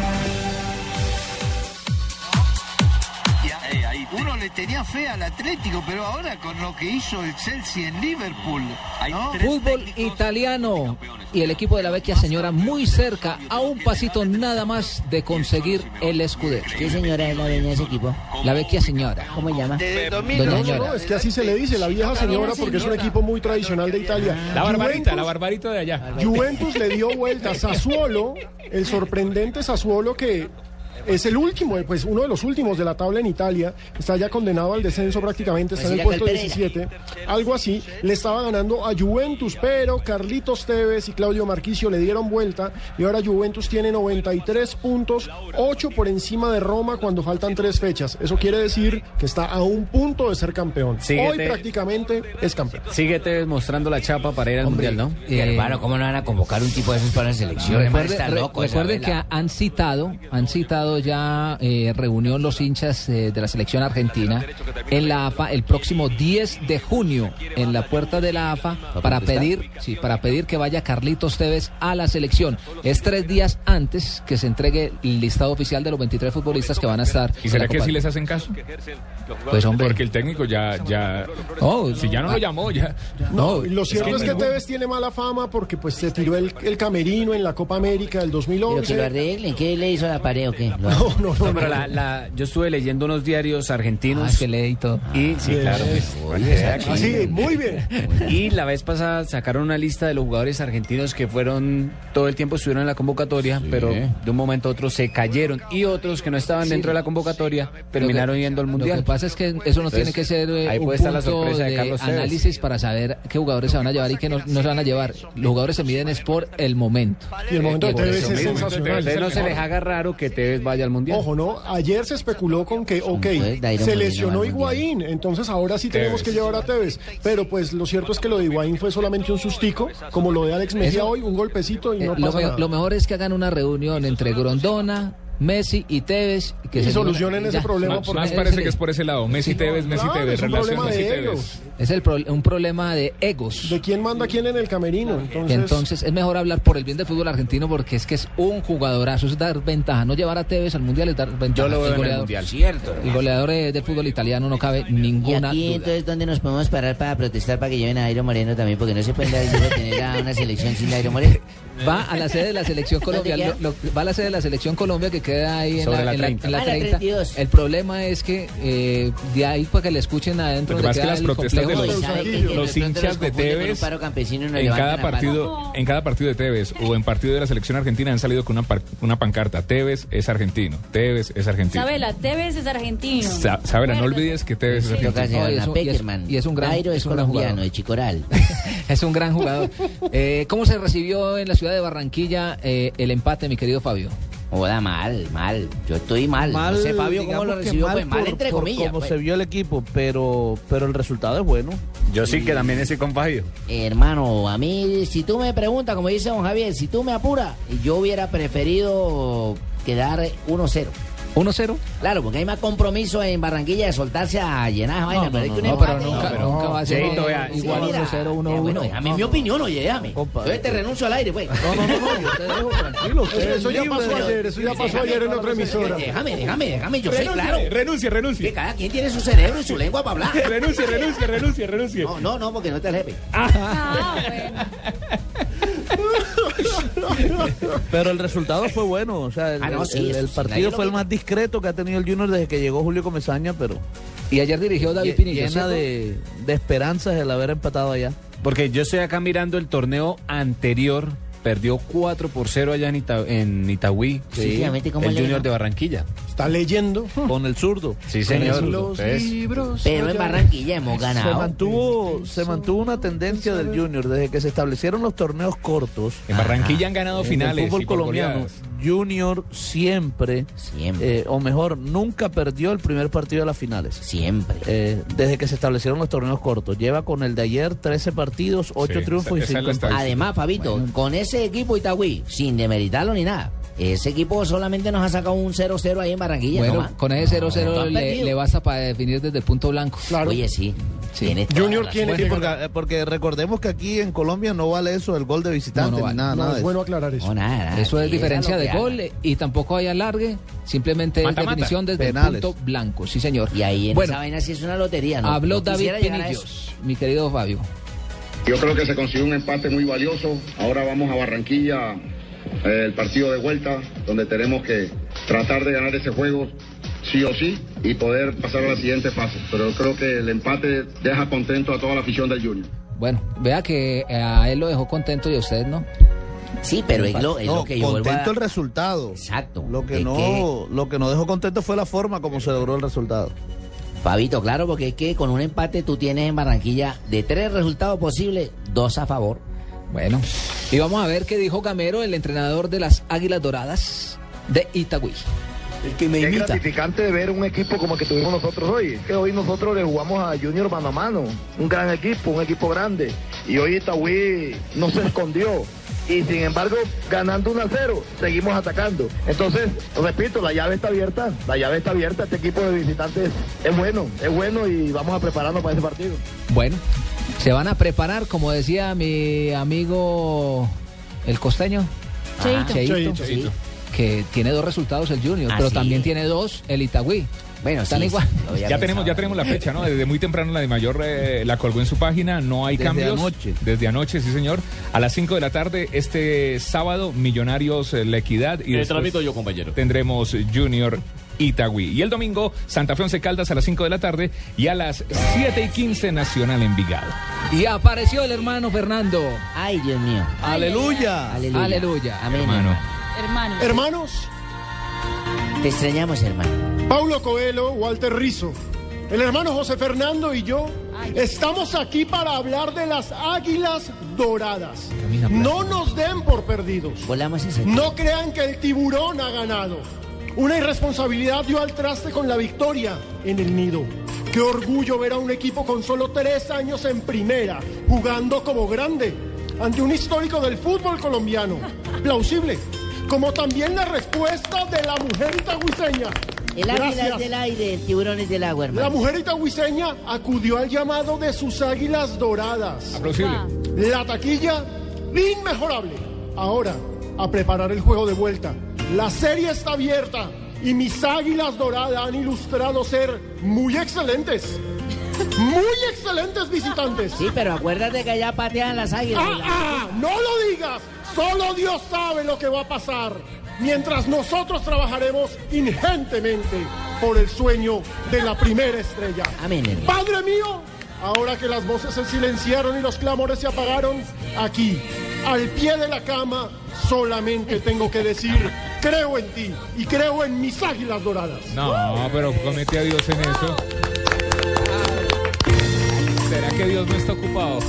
Uno le tenía fe al Atlético, pero ahora con lo que hizo el Chelsea en Liverpool. ¿no? Fútbol italiano y el equipo de la Vecchia Señora muy cerca, a un pasito nada más de conseguir el escudero. ¿Qué señora es la dueña de ese equipo? La Vecchia Señora. ¿Cómo se llama? Doña No, Señora. no, es que así se le dice, la vieja señora, porque es un equipo muy tradicional de Italia. La barbarita, Juventus- la barbarita de allá. Juventus le dio vuelta a Sassuolo, el sorprendente Sassuolo que es el último, eh, pues uno de los últimos de la tabla en Italia, está ya condenado al descenso prácticamente, está en el Pues puesto sí, la 17, algo así, le estaba ganando a Juventus, pero Carlitos Tevez y Claudio Marquicio le dieron vuelta y ahora Juventus tiene 93 puntos, 8 por encima de Roma cuando faltan tres fechas. Eso quiere decir que está a un punto de ser campeón. Síguete. Hoy prácticamente es campeón. Síguete mostrando la chapa para ir al Hombre, mundial, ¿no? eh, hermano, ¿cómo no van a convocar un tipo de esos para la selección? Hermano, Recuerde, está loco. recuerde que ha- han citado, han citado ya eh, reunión los hinchas eh, de la selección argentina en la AFA el próximo 10 de junio en la puerta de la AFA para pedir, sí, para pedir que vaya Carlitos Tevez a la selección. Es tres días antes que se entregue el listado oficial de los 23 futbolistas que van a estar. ¿Y será que sí del les hacen caso? Pues, hombre. Porque el técnico ya, ya, Oh, si ya no ah. lo llamó, ya. No, lo cierto que es que. Tevez tiene mala fama porque pues se tiró el, el camerino en la Copa América del Pero que 2011. lo arreglen, ¿qué le hizo a la pared o qué? Lo- No, no, no. No, pero la, la- yo estuve leyendo unos diarios argentinos. Ah, que lee y todo. Y sí, Bien. claro. pues, Oye, aquí. así, muy bien. Y la vez pasada sacaron una lista de los jugadores argentinos que fueron todo el tiempo estuvieron en la convocatoria, pero de un momento a otro se cayeron y otros que no estaban Sí. dentro de la convocatoria terminaron yendo al Lo mundial. que pasa es que eso no Entonces, tiene que ser eh, ahí un puede estar la punto sorpresa de de Carlos análisis para saber qué jugadores se van a llevar y qué no, no se van a llevar. Los jugadores se miden es por el momento. Y el momento de eso es sensacional. No se les haga raro que Tevez vaya al mundial. Ojo, ¿no? Ayer se especuló con que, ok, Pues, se lesionó. Higuaín, entonces ahora sí tenemos Tevez. que llevar a Tevez. Pero pues lo cierto es que lo de Higuaín fue solamente un sustico, como lo de Alex Mejía Eso- hoy, un golpecito y Eh, no pasa nada. lo mejor es que hagan una reunión entre Grondona, Messi y Tevez. Que Y se- solucionen ese ya. problema Más, más parece que es por ese lado. Messi Tevez, Messi claro, Tevez, es un relación problema Messi de Tevez. egos. Es el pro- un problema de egos. ¿De quién manda quién en el camerino? Entonces, entonces es mejor hablar por el bien del fútbol argentino porque es que es un jugadorazo, es dar ventaja. No llevar a Tevez al mundial es dar ventaja. Yo lo veo en el goleador- Mundial. Cierto. El goleador del fútbol italiano no cabe Y ninguna aquí duda. entonces, ¿dónde nos podemos parar para protestar para que lleven a Jairo Moreno también? Porque no se puede el tener a una selección sin Jairo Moreno. Va a la sede de la selección Colombia. ¿Dónde lo- lo- va a la sede de la selección Colombia que queda ahí en la, la en la- 30. en la Ah, la 30. 32. El problema es que eh, de ahí para que le escuchen adentro Lo que pasa es que las protestas de los, ¿Y sabe que- que los pronto hinchas los de Tevez en cada partido en cada partido de Tevez o en partido de la selección argentina han salido con una, par- una pancarta Tevez es argentino Tevez es argentino Sabela, Tevez es argentino. Sa- Sabela no olvides que Tevez es argentino No, y es un- y es- Peckerman. y es un gran- Jairo es es un gran colombiano, jugador. de Chicoral. es un gran jugador. Eh, ¿Cómo se recibió en la ciudad de Barranquilla eh, el empate, mi querido Fabio? Joda, mal, mal. Yo estoy mal. Mal, no sé, Fabio, cómo lo recibió. mal pues mal por- entre por comillas. Como pues. se vio el equipo, pero, pero el resultado es bueno. Yo sí que también estoy con Fabio. Hermano, a mí, si tú me preguntas, como dice don Javier, si tú me apuras, yo hubiera preferido quedar 1-0. 1-0. Claro, porque hay más compromiso en Barranquilla de soltarse a llenar esa vaina. pero hay que un no, pero nunca, no. nunca va a ser Cheito, vea, igual mira. 1-0, Eh, 1-1. Bueno, déjame mi opinión, oye, déjame. Yo te renuncio al aire, pues. No, no, no, no, yo te dejo tranquilo. eso ya pasó ayer, eso ya pasó Déjame, ayer en otra emisora. Déjame, déjame, déjame, yo sé, claro. renuncie Que renuncie cada quien tiene su cerebro y su lengua para hablar. renuncie renuncie renuncie renuncie No, no, no, porque no te el jefe. Ah, bueno. Pero el resultado fue bueno. O sea, el, Ah, no, sí, el- partido fue el más discreto que ha tenido el Junior desde que llegó Julio Comesaña, pero Y ayer dirigió David Pinillo. llena de, de esperanzas el haber empatado allá. Porque yo estoy acá mirando el torneo anterior. Perdió 4 por 0 allá en, Ita- en Itagüí. Sí, efectivamente, ¿cómo el Junior ganó? de Barranquilla. Está leyendo. Con el zurdo. Sí, señor. Los libros. Pero en. Barranquilla hemos Se ganado. mantuvo, se mantuvo una tendencia del Junior desde que se establecieron los torneos cortos. en Barranquilla han ganado en finales el fútbol colombiano, goleadas. Junior siempre, Siempre. eh, o mejor, nunca perdió el primer partido de las finales. Siempre. Eh, desde que se establecieron los torneos cortos. Lleva con el de ayer 13 partidos, 8 Sí, triunfos y esa es la 5 empates. estadística. Además, Fabito, con ese equipo Itagüí, sin demeritarlo ni nada, ese equipo solamente nos ha sacado un 0-0 ahí en Barranquilla. Bueno, con ese 0-0 No, no han le, le basta para definir desde el punto blanco. Claro. Oye, sí. Junior tiene Sí, que porque, recordemos que aquí en Colombia no vale eso, el gol de visitante, No, no vale. nada, No, nada es bueno eso. aclarar eso. No, nada, nada, Eso es diferencia de gol haga. y tampoco hay alargue, simplemente es Mata, mata. definición desde Penales. el punto blanco. Sí, señor. Y ahí en bueno, esa vaina sí es una lotería, ¿no? habló No David Pinillos, mi querido Fabio. Yo creo que se consiguió un empate muy valioso. Ahora vamos a Barranquilla, el partido de vuelta, donde tenemos que tratar de ganar ese juego sí o sí y poder pasar a la siguiente fase. Pero yo creo que el empate deja contento a toda la afición del Junior. Bueno, vea que eh, a él lo dejó contento y a usted no. Sí, pero es lo, es No, lo que yo a... contento el resultado. Exacto. Lo que no, lo que no dejó contento fue la forma como se logró el resultado. Fabito, claro, porque es que con un empate tú tienes en Barranquilla de tres resultados posibles, dos a favor. Bueno, y vamos a ver qué dijo Gamero, el entrenador de las Águilas Doradas de Itagüí. El que Es gratificante de ver un equipo como el que tuvimos nosotros hoy. Es que hoy nosotros le jugamos a Junior mano a mano. Un gran equipo, un equipo grande. Y hoy Itagüí no se escondió. Y sin embargo, ganando 1 a 0, seguimos atacando. Entonces, repito, la llave está abierta. La llave está abierta. Este equipo de visitantes es bueno, es bueno y vamos a prepararnos para ese partido. Bueno, se van a preparar, como decía mi amigo el costeño. Cheito. Cheito, Cheito, que tiene dos resultados el Junior, Ah, pero sí. también tiene dos el Itagüí. Bueno, Están sí, igual. sí, Ya tenemos, ya tenemos la fecha, ¿no? Desde muy temprano la de mayor eh, la colgó en su página, no hay Desde cambios. anoche. Desde anoche, sí señor. A las 5 de la tarde, este sábado, Millonarios eh, La Equidad. Y después transmito yo, compañero. Tendremos Junior Itagüí. Y el domingo, Santa Fe Once Caldas a las 5 de la tarde y a las 7 y 15 Nacional Envigado. Y apareció el hermano Fernando. Ay, Dios mío. Aleluya. Aleluya. Aleluya. Amén, Hermano. hermano. Hermanos. Hermanos, Te extrañamos, hermano. Paulo Coelho, Walter Rizzo, el hermano José Fernando y yo estamos aquí para hablar de las águilas doradas. No nos den por perdidos. Volamos ese. No crean que el tiburón ha ganado. Una irresponsabilidad dio al traste con la victoria en el nido. Qué orgullo ver a un equipo con solo tres años en primera, jugando como grande, ante un histórico del fútbol colombiano. Plausible. como también la respuesta de la mujer itagüiseña. El águila es del aire, el tiburón es del agua, hermano. La mujer itagüiseña acudió al llamado de sus águilas doradas. Aplausible. La taquilla, inmejorable. Ahora, a preparar el juego de vuelta. La serie está abierta y mis águilas doradas han ilustrado ser muy excelentes. Muy excelentes visitantes. Sí, pero acuérdate que allá patean las águilas. Ah, ah, no lo digas. Solo Dios sabe lo que va a pasar. Mientras nosotros trabajaremos ingentemente por el sueño de la primera estrella. Amén. hermano. Padre mío, ahora que las voces se silenciaron y los clamores se apagaron, aquí, al pie de la cama, solamente tengo que decir, creo en ti y creo en mis águilas doradas. No, pero comete a Dios en eso. ¿Será que Dios no está ocupado?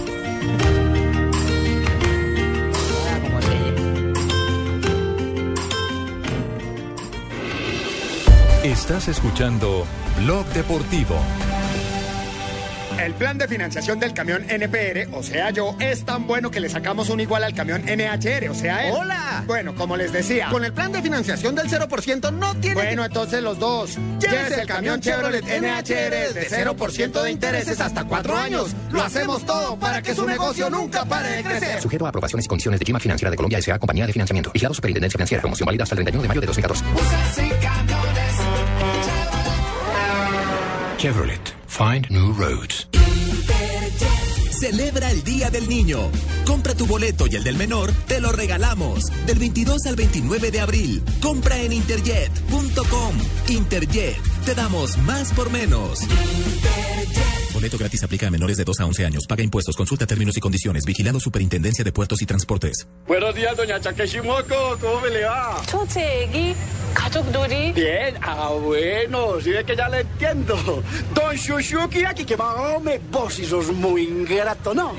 Estás escuchando Blog Deportivo. El plan de financiación del camión NPR, o sea yo, es tan bueno que le sacamos un igual al camión NHR, o sea él. ¡Hola! Bueno, como les decía. Con el plan de financiación del 0% no tiene Bueno, entonces los dos. Llévese el camión Chevrolet NHR de 0% de intereses hasta cuatro años. Lo hacemos todo para que su negocio nunca pare de crecer. Sujeto a aprobaciones y condiciones de Gima Financiera de Colombia S.A. Compañía de Financiamiento. Vigilado Superintendencia Financiera. Promoción válida hasta el 31 de mayo de 2014. Chevrolet. Find new roads. Celebra el Día del Niño. Compra tu boleto y el del menor te lo regalamos. Del 22 al 29 de abril. Compra en interjet.com. Interjet. Te damos más por menos. Boleto gratis aplica a menores de 2 a 11 años. Paga impuestos. Consulta términos y condiciones. Vigilado Superintendencia de Puertos y Transportes. Buenos días, doña Chakeshimoko, ¿cómo me le va? Bien, ah bueno, sí ve que ya le entiendo. Don Shushuki aquí que me vos y sos muy ingrato, ¿no?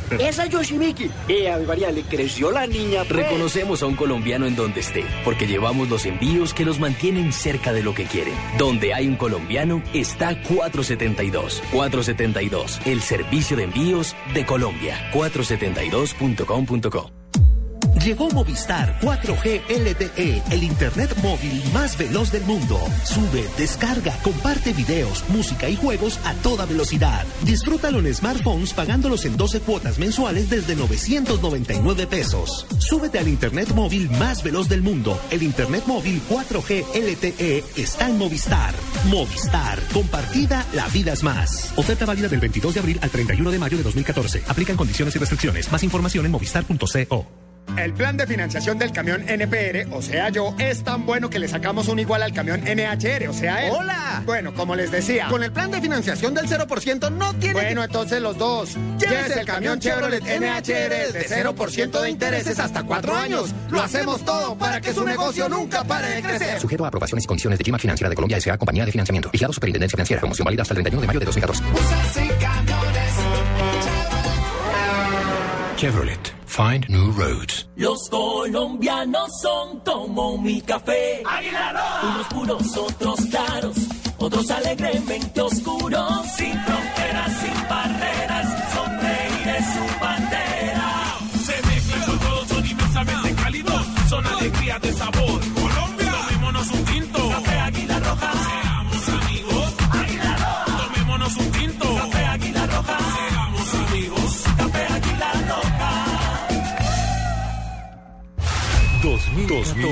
Esa Yoshimiki. Eh, a mi María le creció la niña. pues. Reconocemos a un colombiano en donde esté, porque llevamos los envíos que los mantienen cerca de lo que quieren. Donde hay un colombiano, está 472. 472, el servicio de envíos de Colombia. 472.com.co. Llegó Movistar 4G LTE, el internet móvil más veloz del mundo. Sube, descarga, comparte videos, música y juegos a toda velocidad. Disfrútalo en smartphones pagándolos en 12 cuotas mensuales desde 999 pesos. Súbete al internet móvil más veloz del mundo. El internet móvil 4G LTE está en Movistar. Movistar, compartida, la vida es más. Oferta válida del 22 de abril al 31 de mayo de 2014. Aplican condiciones y restricciones. Más información en movistar.co. El plan de financiación del camión NPR, o sea yo, es tan bueno que le sacamos un igual al camión NHR, o sea él. ¡Hola! Bueno, como les decía. Con el plan de financiación del 0% no tiene Bueno, entonces los dos. Llévese el camión Chevrolet NHR de 0% de intereses hasta cuatro años. Lo hacemos todo para que su negocio nunca pare de crecer. Sujeto a aprobaciones y condiciones de Gima Financiera de Colombia S.A. Compañía de Financiamiento. Vigilado Superintendencia Financiera. Promoción válida hasta el 31 de mayo de 2014. Chevrolet. Find new roads. Los colombianos son como mi café. Unos puros, otros claros, otros alegremente oscuros. Sin fronteras, sin barreras,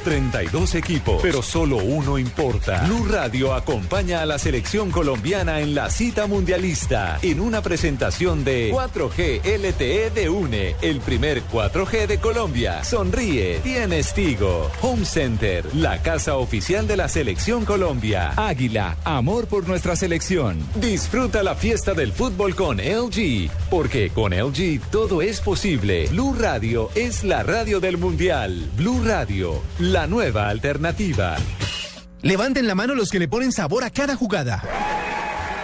32 equipos, pero solo uno importa. Blue Radio acompaña a la selección colombiana en la cita mundialista en una presentación de 4G LTE de UNE, el primer 4G de Colombia. Sonríe, tienes Tigo. Home Center, la casa oficial de la selección Colombia. Águila, amor por nuestra selección. Disfruta la fiesta del fútbol con LG, porque con LG todo es posible. Blue Radio es la radio del mundial. Blue Radio, nueva alternativa. Levanten la mano los que le ponen sabor a cada jugada.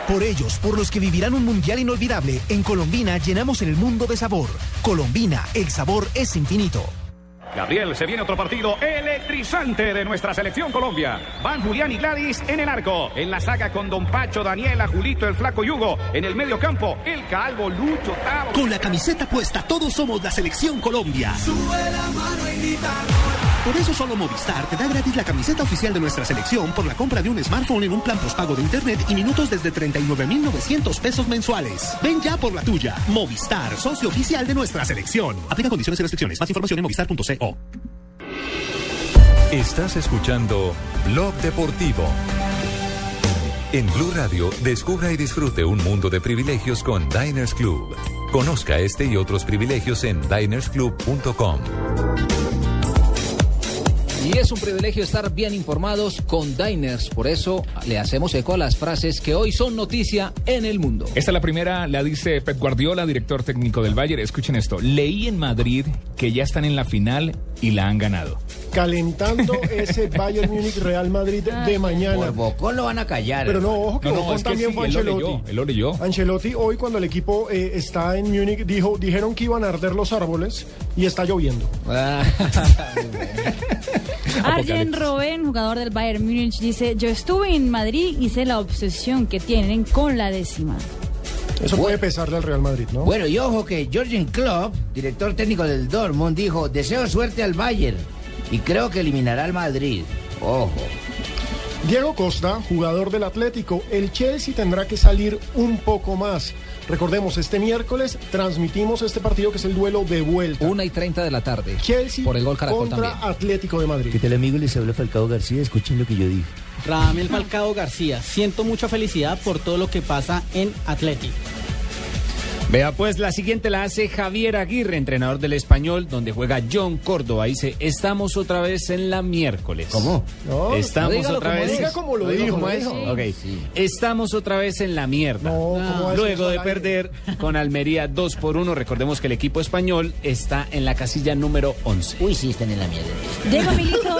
Por ellos, por los que vivirán un mundial inolvidable, en Colombina llenamos el mundo de sabor. Colombina, el sabor es infinito. Gabriel, se viene otro partido electrizante de nuestra selección Colombia. Van Julián y Gladys en el arco. En la saga con Don Pacho, Daniela, Julito, el Flaco Yugo. En el medio campo, el Calvo, Lucho, Tavo. Con la camiseta puesta, todos somos la selección Colombia. Por eso solo Movistar te da gratis la camiseta oficial de nuestra selección por la compra de un smartphone en un plan postpago de internet y minutos desde 39.900 pesos mensuales. Ven ya por la tuya. Movistar, socio oficial de nuestra selección. Aplica condiciones y restricciones. Más información en movistar.co. Estás escuchando Blog Deportivo. En Blue Radio, descubra y disfrute un mundo de privilegios con Diners Club. Conozca este y otros privilegios en dinersclub.com. Y es un privilegio estar bien informados con Diners. Por eso le hacemos eco a las frases que hoy son noticia en el mundo. Esta es la primera, la dice Pep Guardiola, director técnico del Bayern. Escuchen esto. Leí en Madrid que ya están en la final y la han ganado. Calentando ese Bayern Múnich Real Madrid de mañana. Por Bocón lo van a callar. Pero no, ojo que No, no, Bocón es que también sí, fue él lo Ancelotti. leyó, él lo leyó. Ancelotti hoy cuando el equipo eh, está en Múnich dijo, dijeron que iban a arder los árboles y está lloviendo. Arjen Robben, jugador del Bayern Múnich, dice, yo estuve en Madrid y sé la obsesión que tienen con la décima. Eso puede pesarle al Real Madrid, ¿no? Bueno, y ojo que Jürgen Klopp, director técnico del Dortmund, dijo, deseo suerte al Bayern y creo que eliminará al Madrid. Ojo. Diego Costa, jugador del Atlético, el Chelsea tendrá que salir un poco más. Recordemos, este miércoles transmitimos este partido que es el duelo de vuelta. Una y 30 de la tarde. Chelsea Por el gol Caracol contra también. Atlético de Madrid. ¿Qué tal amigo? Les habla Falcao García. Escuchen lo que yo dije. Radamel Falcao García, siento mucha felicidad por todo lo que pasa en Atlético. Vea pues, la siguiente la hace Javier Aguirre, entrenador del español, donde juega John Córdoba. Dice, estamos otra vez en la miércoles. ¿Cómo? No, Estamos dígalo otra como vez. diga como lo dijo, como lo es? dijo. Ok. Estamos otra vez en la mierda. ¿cómo va a decir eso Luego de perder con Almería 2 por 1, recordemos que el equipo español está en la casilla número 11. Uy, sí, están en la mierda. Diego Milito,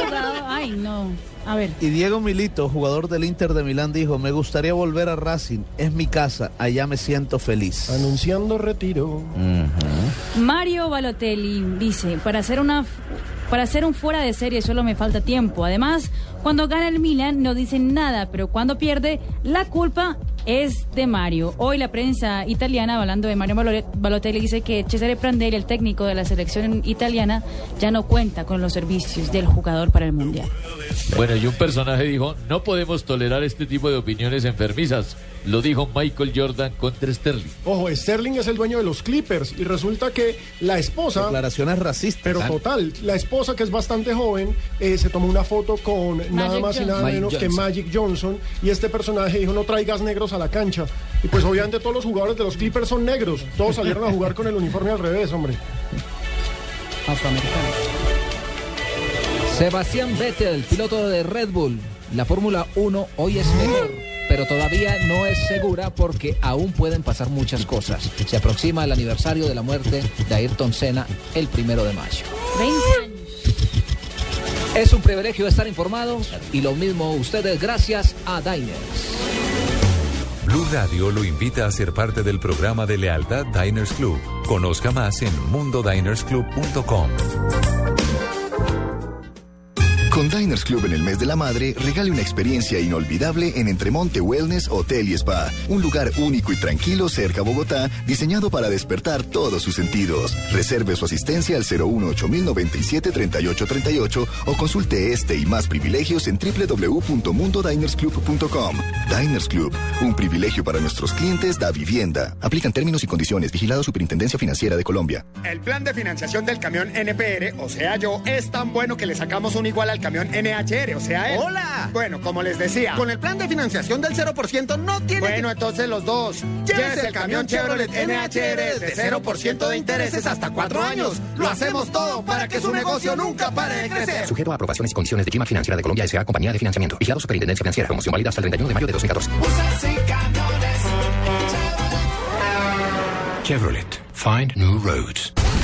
ay no, a ver. Y Diego Milito, jugador del Inter de Milán, dijo, me gustaría volver a Racing, es mi casa, allá me siento feliz. Anunciando retiro. Mario Balotelli dice, para hacer una para hacer un fuera de serie solo me falta tiempo. Además, cuando gana el Milan no dicen nada, pero cuando pierde la culpa es de Mario. Hoy la prensa italiana, hablando de Mario Balo- Balotelli, dice que Cesare Prandelli, el técnico de la selección italiana, ya no cuenta con los servicios del jugador para el Mundial. Bueno, y un personaje dijo, no podemos tolerar este tipo de opiniones enfermizas. Lo dijo Michael Jordan contra Sterling. Ojo, Sterling es el dueño de los Clippers y resulta que la esposa... Declaraciones racistas. Pero total, la esposa que es bastante joven eh, se tomó una foto con nada más y nada Magic menos que. Magic Johnson y este personaje dijo no traigas negros a la cancha y pues obviamente todos los jugadores de los Clippers son negros, todos salieron a jugar con el uniforme al revés, hombre. Afroamericano. Sebastián Vettel, piloto de Red Bull. La Fórmula 1 hoy es mejor, pero todavía no es segura porque aún pueden pasar muchas cosas. Se aproxima el aniversario de la muerte de Ayrton Senna el primero de mayo. 20 años. Es un privilegio estar informados y lo mismo ustedes gracias a Diners. Blue Radio lo invita a ser parte del programa de lealtad Diners Club. Conozca más en mundodinersclub.com. Con Diners Club en el mes de la madre, regale una experiencia inolvidable en Entremonte Wellness Hotel y Spa. Un lugar único y tranquilo cerca a Bogotá, diseñado para despertar todos sus sentidos. Reserve su asistencia al 018-097-3838 o consulte este y más privilegios en www.mundodinersclub.com. Diners Club, un privilegio para nuestros clientes da vivienda. Aplican términos y condiciones. Vigilado Superintendencia Financiera de Colombia. El plan de financiación del camión NPR, o sea yo, es tan bueno que le sacamos un igual al camión NHR, o sea él. ¡Hola! Bueno, como les decía. Con el plan de financiación del 0% no tiene... Bueno, entonces los dos. Llévese el camión Chevrolet NHR de 0% de intereses hasta cuatro años. Lo hacemos todo para que su negocio nunca pare de crecer. Sujeto a aprobaciones y condiciones de Gima Financiera de Colombia S.A. Compañía de Financiamiento. Vigilado Superintendencia Financiera. Promoción válida hasta el 31 de mayo de 2014. Chevrolet. Find new roads.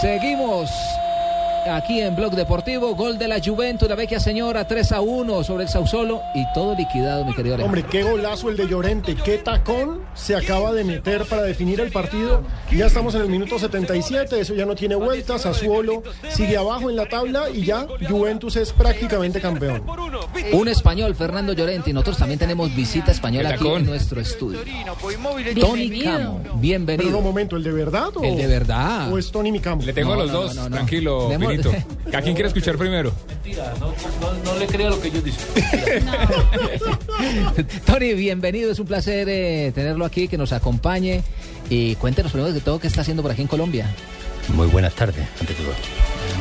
Seguimos aquí en Blog Deportivo. Gol de la Juventus, la vecchia señora, 3 a 1 sobre el Sausolo y todo liquidado, mi querido Alejandro. Hombre, qué golazo el de Llorente, qué tacón se acaba de meter para definir el partido. Ya estamos en el minuto 77, eso ya no tiene vueltas. Sassuolo sigue abajo en la tabla y ya Juventus es prácticamente campeón. Un español, Fernando Llorente, y nosotros también tenemos visita española aquí en nuestro estudio. Tony Camo, bienvenido. Pero un momento, ¿el de verdad o, El de verdad. o es Tony Micamo? Le tengo a los dos, tranquilo, Demos- ¿A quién quiere escuchar primero? No, no, no le crea lo que ellos dicen. Tony, bienvenido, es un placer eh, tenerlo aquí, que nos acompañe y cuéntenos primero de todo qué está haciendo por aquí en Colombia. Muy buenas tardes, ante todo.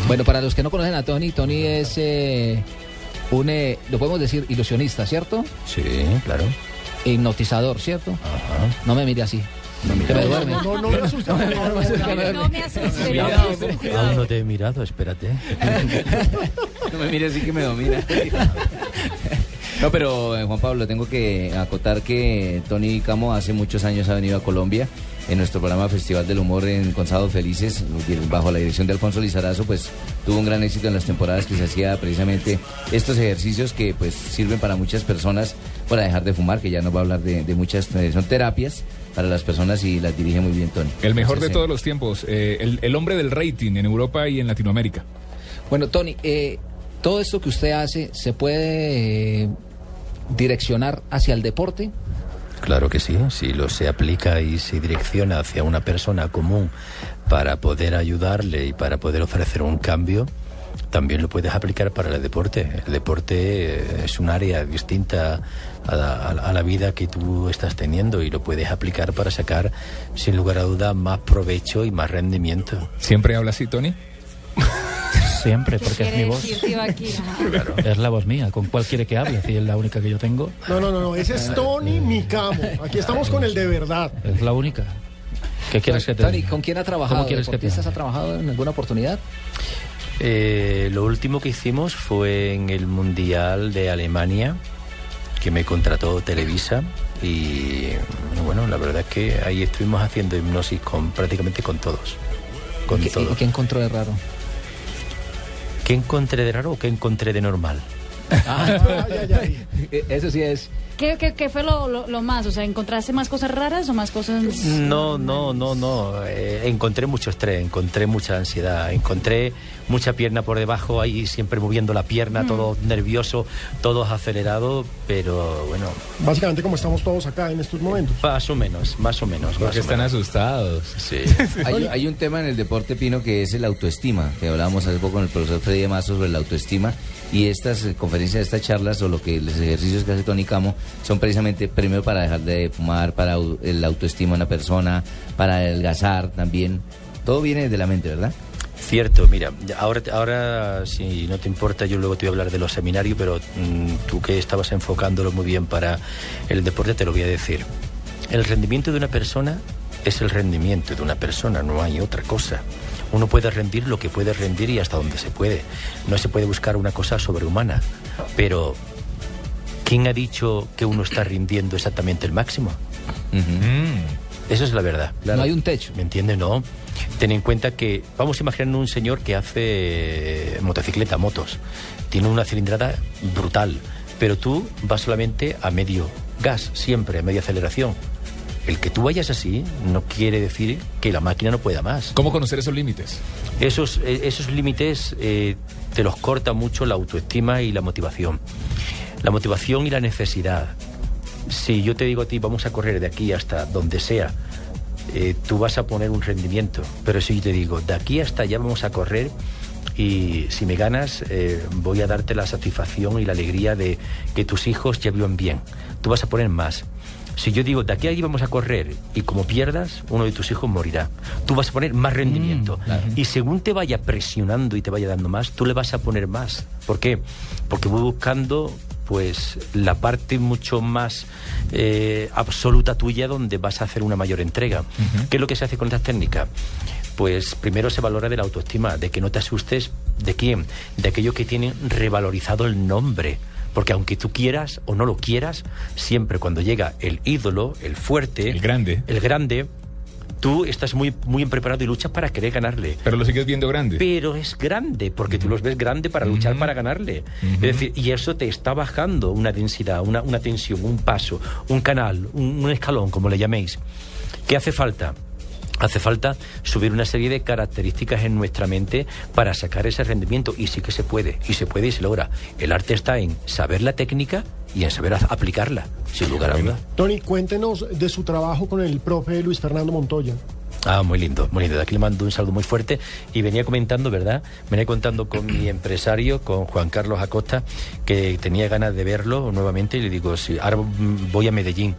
Bueno, para los que no conocen a Tony, Tony es eh, un, eh, lo podemos decir, ilusionista, ¿cierto? Sí, claro. Hipnotizador, ¿cierto? No me mire así. Que me duerme. No, no, no me asuste. No me. No asustes. Aún no te he mirado, espérate. No me mire así que me domina. No, pero eh, Juan Pablo, tengo que acotar que Tony Camo hace muchos años ha venido a Colombia en nuestro programa Festival del Humor en Consados Felices, bajo la dirección de Alfonso Lizarazo, pues tuvo un gran éxito en las temporadas que se hacía precisamente estos ejercicios que pues sirven para muchas personas para dejar de fumar, que ya nos va a hablar de, de muchas, eh, son terapias para las personas y las dirige muy bien Tony. El mejor de todos los tiempos, eh, el, el hombre del rating en Europa y en Latinoamérica. Bueno, Tony, eh, todo esto que usted hace se puede eh, direccionar hacia el deporte. Claro que sí, si lo se aplica y se direcciona hacia una persona común para poder ayudarle y para poder ofrecer un cambio, también lo puedes aplicar para el deporte. El deporte eh, es un área distinta a la, a vida que tú estás teniendo y lo puedes aplicar para sacar, sin lugar a duda, más provecho y más rendimiento. ¿Siempre habla así, Tony? Siempre, porque es mi voz. decir, Tibaquira. Es la voz mía. ¿Con cuál quiere que hable? Si es la única que yo tengo. No, no, no, no, ese es Tony Micamo. Aquí estamos con el de verdad. Es la única. ¿Qué quieres que te Tony, diga? ¿con quién ha trabajado? ¿Cómo quieres que te ¿Deportistas ha trabajado en alguna oportunidad? Eh, lo último que hicimos fue en el Mundial de Alemania, que me contrató Televisa. Y bueno, la verdad es que ahí estuvimos haciendo hipnosis con prácticamente con todos. Con ¿Qué, todos. y qué encontró de raro? ¿Qué encontré de raro o qué encontré de normal? Eh, Eso sí es. ¿Qué, qué, qué fue lo, lo, lo más? O sea, ¿encontraste más cosas raras o más cosas...? No, no, no, no. Eh, encontré mucho estrés, encontré mucha ansiedad, encontré mucha pierna por debajo, ahí siempre moviendo la pierna, Mm. todo nervioso, todo acelerado, pero bueno, Básicamente como estamos todos acá en estos momentos. más o menos, más o menos. Porque están menos. asustados. Sí. Hay, hay un tema en el deporte pino que es el autoestima, que hablábamos hace poco con el profesor Freddy Mazo sobre la autoestima y estas eh, conferencias, estas charlas o lo que los ejercicios que hace Tony Camo son precisamente primero para dejar de fumar, para el autoestima de una persona, para adelgazar también. Todo viene de la mente, ¿verdad? Cierto, mira, ahora, ahora si no te importa, yo luego te voy a hablar de los seminarios, pero mm, tú que estabas enfocándolo muy bien para el deporte, te lo voy a decir. El rendimiento de una persona es el rendimiento de una persona, no hay otra cosa. Uno puede rendir lo que puede rendir y hasta donde se puede. No se puede buscar una cosa sobrehumana. Pero, ¿quién ha dicho que uno está rindiendo exactamente el máximo? Eso es la verdad. No hay un techo. ¿Me entiendes? No. Ten en cuenta que vamos a imaginar un señor que hace motocicleta, motos. Tiene una cilindrada brutal, pero tú vas solamente a medio gas, siempre a media aceleración. El que tú vayas así no quiere decir que la máquina no pueda más. ¿Cómo conocer esos límites? Esos, eh, esos límites eh, te los corta mucho la autoestima y la motivación. La motivación y la necesidad. Si yo te digo a ti, vamos a correr de aquí hasta donde sea, eh, tú vas a poner un rendimiento. Pero si yo te digo, de aquí hasta allá vamos a correr y si me ganas, eh, voy a darte la satisfacción y la alegría de que tus hijos ya vivan bien. Tú vas a poner más. Si yo digo, de aquí a allí vamos a correr y como pierdas, uno de tus hijos morirá. Tú vas a poner más rendimiento. Y según te vaya presionando y te vaya dando más, tú le vas a poner más. ¿Por qué? Porque voy buscando pues la parte mucho más eh, absoluta tuya donde vas a hacer una mayor entrega. ¿Qué es lo que se hace con estas técnicas? Pues primero se valora de la autoestima, de que no te asustes de quién, de aquellos que tienen revalorizado el nombre. Porque aunque tú quieras o no lo quieras, siempre cuando llega el ídolo, el fuerte, el grande, el grande, tú estás muy, muy preparado y luchas para querer ganarle. Pero lo sigues viendo grande. Pero es grande, porque tú los ves grande para luchar para ganarle. Es decir, y eso te está bajando una densidad, una, una tensión, un paso, un canal, un, un escalón, como le llaméis. ¿Qué hace falta? Hace falta subir una serie de características en nuestra mente para sacar ese rendimiento. Y sí que se puede, y se puede y se logra. El arte está en saber la técnica y en saber a- aplicarla, sin lugar a duda. Tony, cuéntenos de su trabajo con el profe Luis Fernando Montoya. Ah, muy lindo, muy lindo. De aquí le mando un saludo muy fuerte. Y venía comentando, ¿verdad? Venía contando con mi empresario, con Juan Carlos Acosta, que tenía ganas de verlo nuevamente. Y le digo, sí, ahora voy a Medellín.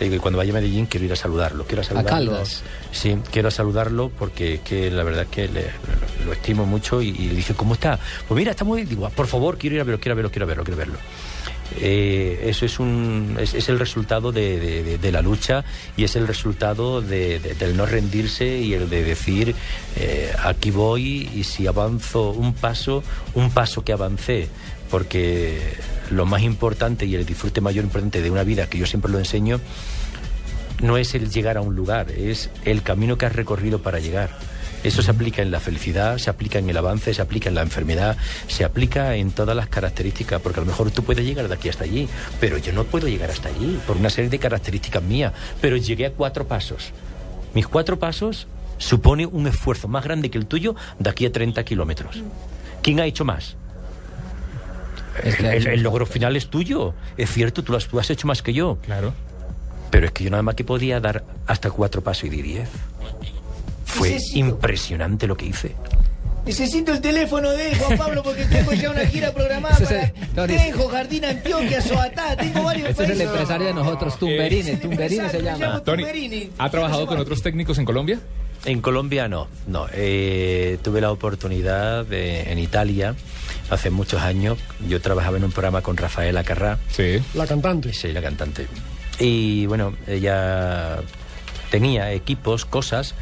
Le digo, y cuando vaya a Medellín quiero ir a saludarlo. Quiero saludarlo. Caldas. Sí, quiero saludarlo porque que la verdad es que le- lo estimo mucho. Y, y le dije, ¿cómo está? Pues mira, está muy bien. Digo, "Ah, por favor, quiero ir a verlo, quiero verlo, quiero verlo, quiero verlo. Eh, eso es, un, es, el resultado de, la lucha y es el resultado de- de- del no rendirse y el de decir eh, aquí voy y si avanzo un paso, un paso que avancé, porque lo más importante y el disfrute mayor importante de una vida, que yo siempre lo enseño, no es el llegar a un lugar, es el camino que has recorrido para llegar. Eso se aplica en la felicidad, se aplica en el avance, se aplica en la enfermedad, se aplica en todas las características, porque a lo mejor tú puedes llegar de aquí hasta allí, pero yo no puedo llegar hasta allí por una serie de características mías, pero llegué a cuatro pasos. Mis cuatro pasos supone un esfuerzo más grande que el tuyo de aquí a 30 kilómetros. ¿Quién ha hecho más? El, el- el logro final es tuyo. Es cierto, tú lo has, tú has hecho más que yo. Claro. Pero es que yo nada más que podía dar hasta cuatro pasos y di diez. Fue Necesito- impresionante lo que hice. Necesito el teléfono de él, Juan Pablo, porque tengo ya una gira programada Ese para. Tenjo, Jardín, Antioquia, Soatá, tengo varios Este es el países. empresario de nosotros, Tumberine. Tumberine se llama. Tony, ¿ha trabajado con otros técnicos en Colombia? En Colombia no, no. Eh, tuve la oportunidad de- en Italia hace muchos años. Yo trabajaba en un programa con Rafaela Carrá. Sí. La cantante. Sí, la cantante. Y bueno, ella tenía equipos, cosas,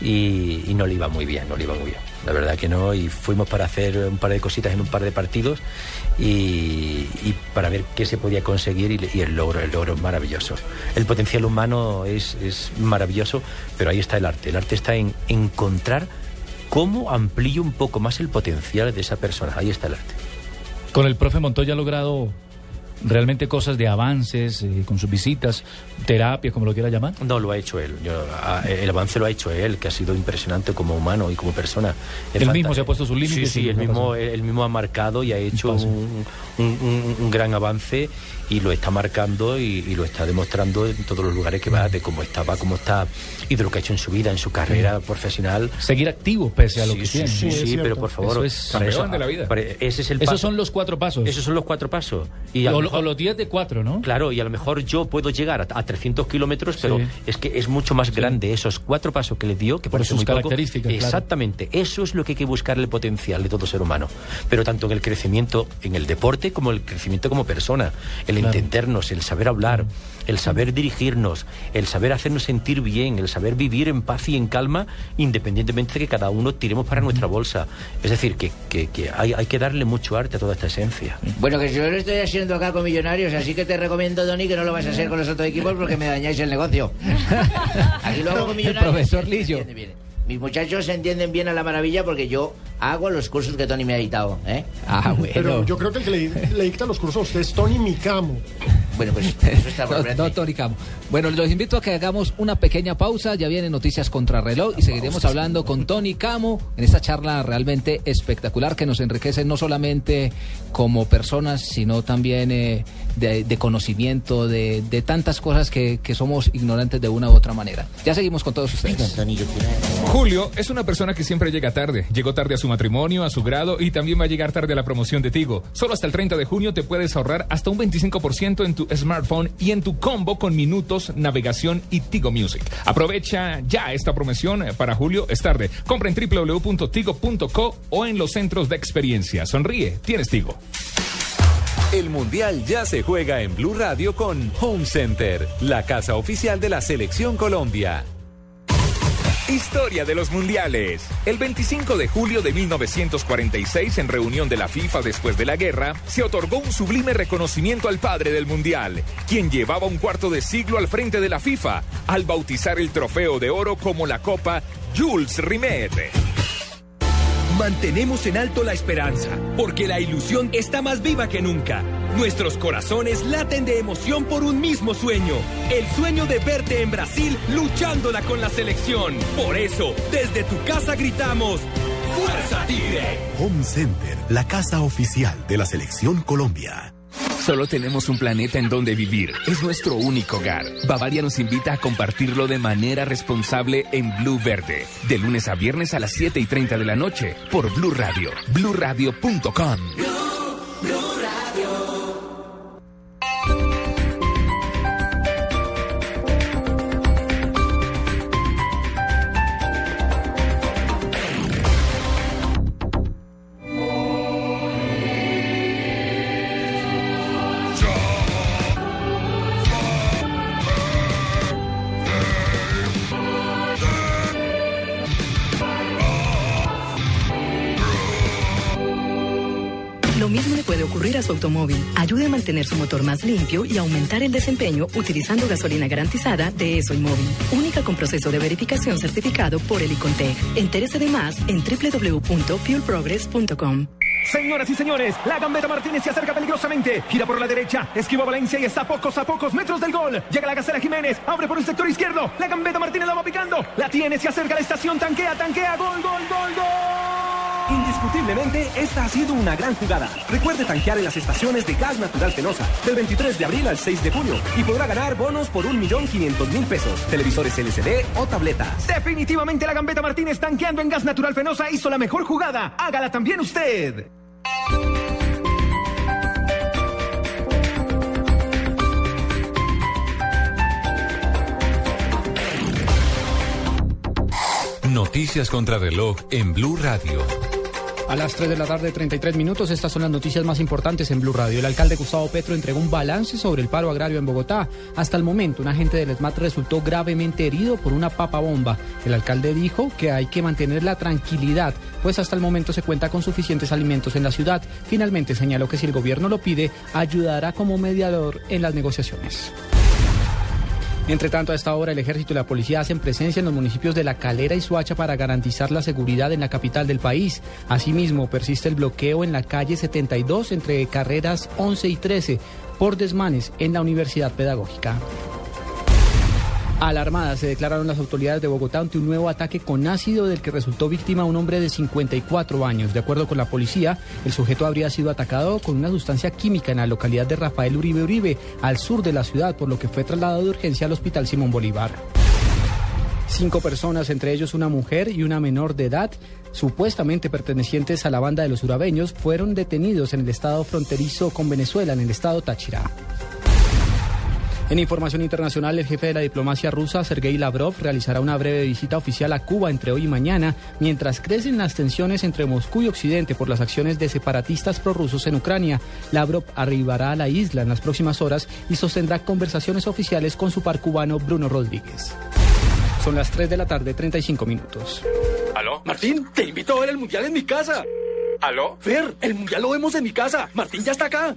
y, no le iba muy bien, no le iba muy bien. La verdad que no, y fuimos para hacer un par de cositas en un par de partidos y, para ver qué se podía conseguir y, y el logro, el logro es maravilloso. El potencial humano es, es maravilloso, pero ahí está el arte. El arte está en encontrar cómo amplío un poco más el potencial de esa persona. Ahí está el arte. Con el profe Montoya ha logrado realmente cosas de avances, eh, con sus visitas, terapia, como lo quiera llamar. No, lo ha hecho él. Yo- a- el avance lo ha hecho él, que ha sido impresionante como humano y como persona. Es Él mismo se ha puesto sus límites Sí, y sí, él mismo, él mismo ha marcado y ha hecho un, un- un- un gran avance y lo está marcando y, y lo está demostrando en todos los lugares que va, de cómo estaba, cómo está y de lo que ha hecho en su vida, en su carrera profesional. Seguir activo pese a lo Sí, que sí, tiene. Sí, sí, pero por favor, Eso es campeón de la vida. ese es el Esos paso. son los cuatro pasos. Esos son los cuatro pasos. Y o, mejor- los 10 de cuatro, ¿no? Claro, y a lo mejor yo puedo llegar a, a 300 kilómetros, pero Sí. es que es mucho más grande esos cuatro pasos que le dio, que Por sus muy poco. características, claro. Exactamente, eso es lo que hay que buscar el potencial de todo ser humano. Pero tanto en el crecimiento en el deporte como el crecimiento como persona, el Claro. entendernos, el saber hablar, el saber dirigirnos, el saber hacernos sentir bien, el saber vivir en paz y en calma, independientemente de que cada uno tiremos para nuestra bolsa. Es decir, que, que- que hay, hay que darle mucho arte a toda esta esencia. Bueno, que yo lo estoy haciendo acá con Millonarios, así que te recomiendo, Tony, que no lo vas a hacer con los otros equipos porque me dañáis el negocio. Aquí lo hago con Millonarios. profesor Lillo. Mis muchachos se entienden bien a la maravilla porque yo hago los cursos que Tony me ha editado, ¿eh? Ah, bueno. Pero yo creo que el que le, le dicta los cursos a usted es Tony Micamo. Bueno, pues eso está por No, ver. no, Tony Camo. Bueno, los invito a que hagamos una pequeña pausa. Ya vienen noticias contra reloj y seguiremos hablando con Tony Camo en esta charla realmente espectacular que nos enriquece no solamente como personas, sino también eh, de, de conocimiento, de, de tantas cosas que, que somos ignorantes de una u otra manera. Ya seguimos con todos ustedes. Julio es una persona que siempre llega tarde. Llegó tarde a su matrimonio, a su grado y también va a llegar tarde a la promoción de Tigo. Solo hasta el 30 de junio te puedes ahorrar hasta un 25% en tu smartphone y en tu combo con minutos, navegación y Tigo Music. Aprovecha ya esta promoción eh, para Julio. Es tarde. Compra en www.tigo.co o en los centros de experiencia. Sonríe, tienes Tigo. El Mundial ya se juega en Blue Radio con Home Center, la casa oficial de la Selección Colombia. Historia de los Mundiales. El 25 de julio de 1946, en reunión de la FIFA después de la guerra, se otorgó un sublime reconocimiento al padre del Mundial, quien llevaba un cuarto de siglo al frente de la FIFA, al bautizar el trofeo de oro como la Copa Jules Rimet. Mantenemos en alto la esperanza, porque la ilusión está más viva que nunca. Nuestros corazones laten de emoción por un mismo sueño, el sueño de verte en Brasil luchándola con la selección. Por eso, desde tu casa gritamos, ¡Fuerza Tigre! Home Center, la casa oficial de la Selección Colombia. Solo tenemos un planeta en donde vivir. Es nuestro único hogar. Bavaria nos invita a compartirlo de manera responsable en Blue Verde. De lunes a viernes a las 7 y 30 de la noche. Por Blue Radio. BlueRadio.com. Mantener su motor más limpio y aumentar el desempeño utilizando gasolina garantizada de ESO y Móvil. Única con proceso de verificación certificado por el Icontec. Entérese de más en www.fuelprogress.com. Señoras y señores, la Gambeta Martínez se acerca peligrosamente. Gira por la derecha, esquiva Valencia y está a pocos a pocos metros del gol. Llega la Gacela Jiménez, abre por el sector izquierdo. La Gambeta Martínez la va picando. La tiene, se acerca a la estación, tanquea, tanquea, gol, gol, gol, gol. Indiscutiblemente, esta ha sido una gran jugada. Recuerde tanquear en las estaciones de gas natural Fenosa del 23 de abril al 6 de junio y podrá ganar bonos por 1.500.000 pesos, televisores LCD o tabletas. Definitivamente la Gambeta Martínez tanqueando en gas natural Fenosa hizo la mejor jugada. Hágala también usted. Noticias contra reloj en Blue Radio. A las 3 de la tarde, 33 minutos, estas son las noticias más importantes en Blue Radio. El alcalde Gustavo Petro entregó un balance sobre el paro agrario en Bogotá. Hasta el momento, un agente del ESMAT resultó gravemente herido por una papa bomba. El alcalde dijo que hay que mantener la tranquilidad, pues hasta el momento se cuenta con suficientes alimentos en la ciudad. Finalmente señaló que si el gobierno lo pide, ayudará como mediador en las negociaciones. Entre tanto, a esta hora el ejército y la policía hacen presencia en los municipios de La Calera y Suacha para garantizar la seguridad en la capital del país. Asimismo, persiste el bloqueo en la calle 72 entre carreras 11 y 13 por desmanes en la Universidad Pedagógica. Alarmadas se declararon las autoridades de Bogotá ante un nuevo ataque con ácido del que resultó víctima un hombre de 54 años. De acuerdo con la policía, el sujeto habría sido atacado con una sustancia química en la localidad de Rafael Uribe Uribe, al sur de la ciudad, por lo que fue trasladado de urgencia al Hospital Simón Bolívar. Cinco personas, entre ellos una mujer y una menor de edad, supuestamente pertenecientes a la banda de los urabeños, fueron detenidos en el estado fronterizo con Venezuela, en el estado Táchira. En información internacional, el jefe de la diplomacia rusa, Sergei Lavrov, realizará una breve visita oficial a Cuba entre hoy y mañana, mientras crecen las tensiones entre Moscú y Occidente por las acciones de separatistas prorrusos en Ucrania. Lavrov arribará a la isla en las próximas horas y sostendrá conversaciones oficiales con su par cubano Bruno Rodríguez. Son las 3 de la tarde, 35 minutos. ¿Aló? Martín, te invito a ver el mundial en mi casa. ¿Aló? Fer, el mundial lo vemos en mi casa. Martín ya está acá.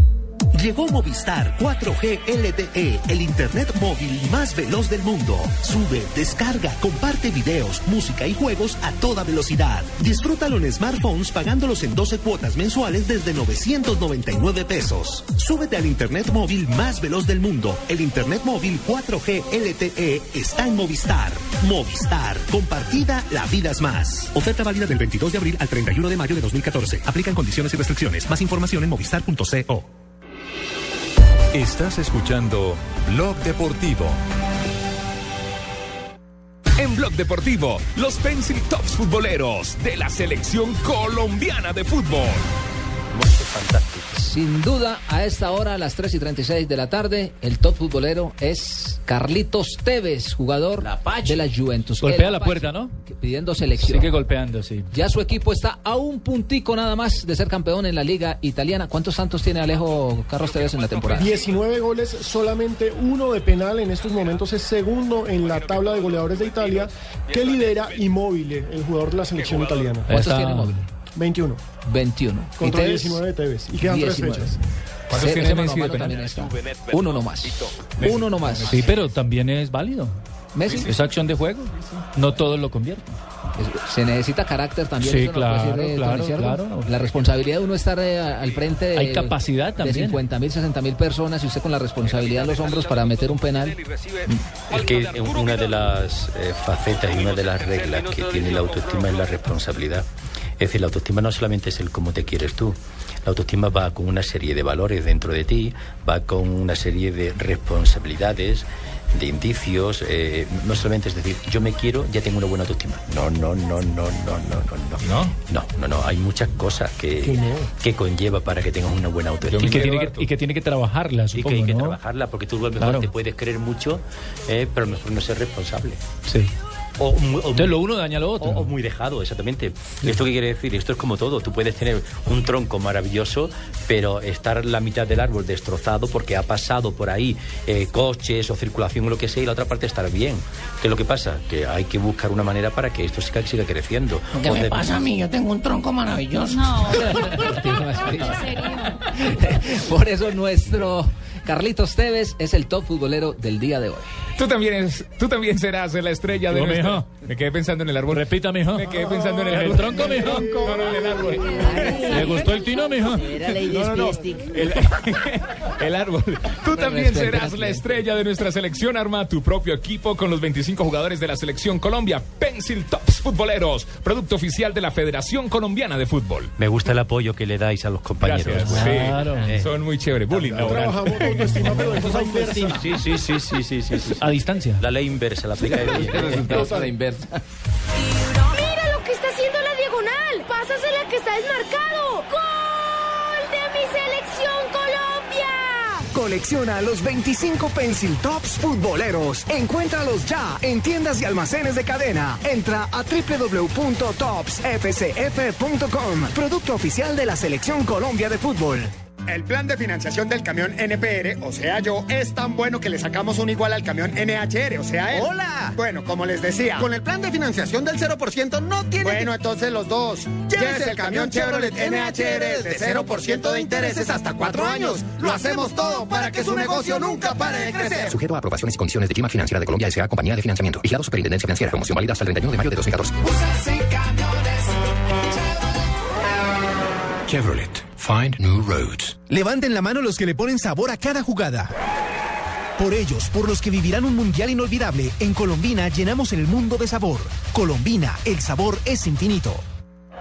Llegó Movistar 4G LTE, el internet móvil más veloz del mundo. Sube, descarga, comparte videos, música y juegos a toda velocidad. Disfrútalo en smartphones pagándolos en 12 cuotas mensuales desde 999 pesos. Súbete al internet móvil más veloz del mundo. El internet móvil 4G LTE está en Movistar. Movistar, compartida, la vida es más. Oferta válida del 22 de abril al 31 de mayo de 2014. Aplican condiciones y restricciones. Más información en movistar.co. Estás escuchando Blog Deportivo. En Blog Deportivo, los Pencil Tops futboleros de la selección colombiana de fútbol. Sin duda, a esta hora, a las 3 y 36 de la tarde, el top futbolero es Carlitos Tevez, jugador de la Juventus. Golpea El la Apache, puerta, ¿no? que- Pidiendo selección. Sigue golpeando, sí. Ya su equipo está a un puntico nada más de ser campeón en la liga italiana. ¿Cuántos tantos tiene Alejo Carlos Tevez en la temporada? 19 goles, solamente uno de penal. En estos momentos es segundo en la tabla de goleadores de Italia, que lidera Immobile, el jugador de la selección italiana. ¿Cuántos Está- tiene Immobile? 21. 21. Contra ¿Y Tevez? 19 de Tevez. Y quedan tres 19. fechas. ¿Cuántos Se- tiene Messi de mano penal? también está. Uno nomás. Uno nomás. Sí, pero también es válido. Messi. Es acción de juego. No todos lo convierten. Se necesita carácter también. Sí, no claro, eh, claro, claro. La responsabilidad de uno estar eh, al frente de, Hay capacidad de también. 50 mil, 60 mil personas y usted con la responsabilidad en los hombros para meter un penal. Es que una de las eh, facetas y una de las reglas que tiene la autoestima es la responsabilidad. Es decir, la autoestima no solamente es el cómo te quieres tú. La autoestima va con una serie de valores dentro de ti, va con una serie de responsabilidades, de indicios. eh, no solamente es decir, yo me quiero, ya tengo una buena autoestima. No, no, no, no, no, no, no. No, no, no, no. Hay muchas cosas que, Que no. que conlleva para que tengas una buena autoestima. Y que, tiene que, y que tiene que trabajarla, Y que hay que trabajarla, porque tú a lo mejor Claro. te puedes creer mucho, eh, pero a lo mejor no ser responsable. Sí. O, mu- o Entonces muy- lo uno daña lo otro. o- o muy dejado, exactamente. ¿Esto qué quiere decir? Esto es como todo. Tú puedes tener un tronco maravilloso, pero estar la mitad del árbol destrozado porque ha pasado por ahí eh, coches o circulación o lo que sea, y la otra parte estar bien. ¿Qué es lo que pasa? Que hay que buscar una manera para que esto siga, siga creciendo. ¿Qué O me de- pasa a mí? Yo tengo un tronco maravilloso. Por eso nuestro Carlitos Tevez es el top futbolero del día de hoy. Tú también, es, tú también serás la estrella de nuestra... mijo. Me quedé pensando en el árbol. Repita, mijo. Me quedé pensando en el ¿En el árbol. tronco, mijo? No, no, en el árbol. ¿Le gustó el tino, mijo? No, no, no. El, el árbol. Tú también serás la estrella de nuestra selección. Arma tu propio equipo con los 25 jugadores de la selección Colombia. Pencil Tops Futboleros. Producto oficial de la Federación Colombiana de Fútbol. Me gusta el apoyo que le dais a los compañeros. Gracias. Sí, Eh. son muy chéveres. Bullying laboral. Sí, sí, sí, sí, sí, sí. A distancia. La ley inversa, la aplica de la inversa. ¡Mira lo que está haciendo la diagonal! ¡Pásasela que está desmarcado! ¡Gol de mi selección Colombia! Colecciona los 25 Pencil Tops futboleros. Encuéntralos ya en tiendas y almacenes de cadena. Entra a www.topsfcf.com. Producto oficial de la Selección Colombia de Fútbol. El plan de financiación del camión NPR, o sea yo, es tan bueno que le sacamos un igual al camión NHR, o sea él. ¡Hola! Bueno, como les decía. Con el plan de financiación del 0% no tiene Bueno, entonces los dos. Llévese el camión Chevrolet NHR de 0% de intereses hasta cuatro años. Lo hacemos todo para que su negocio nunca pare de crecer. Sujeto a aprobaciones y condiciones de Gima Financiera de Colombia S.A. Compañía de Financiamiento. Vigilado Superintendencia Financiera. Promoción válida hasta el 31 de mayo de 2014. Chevrolet. Find new roads. Levanten la mano los que le ponen sabor a cada jugada. Por ellos, por los que vivirán un mundial inolvidable, en Colombina llenamos el mundo de sabor. Colombina, el sabor es infinito.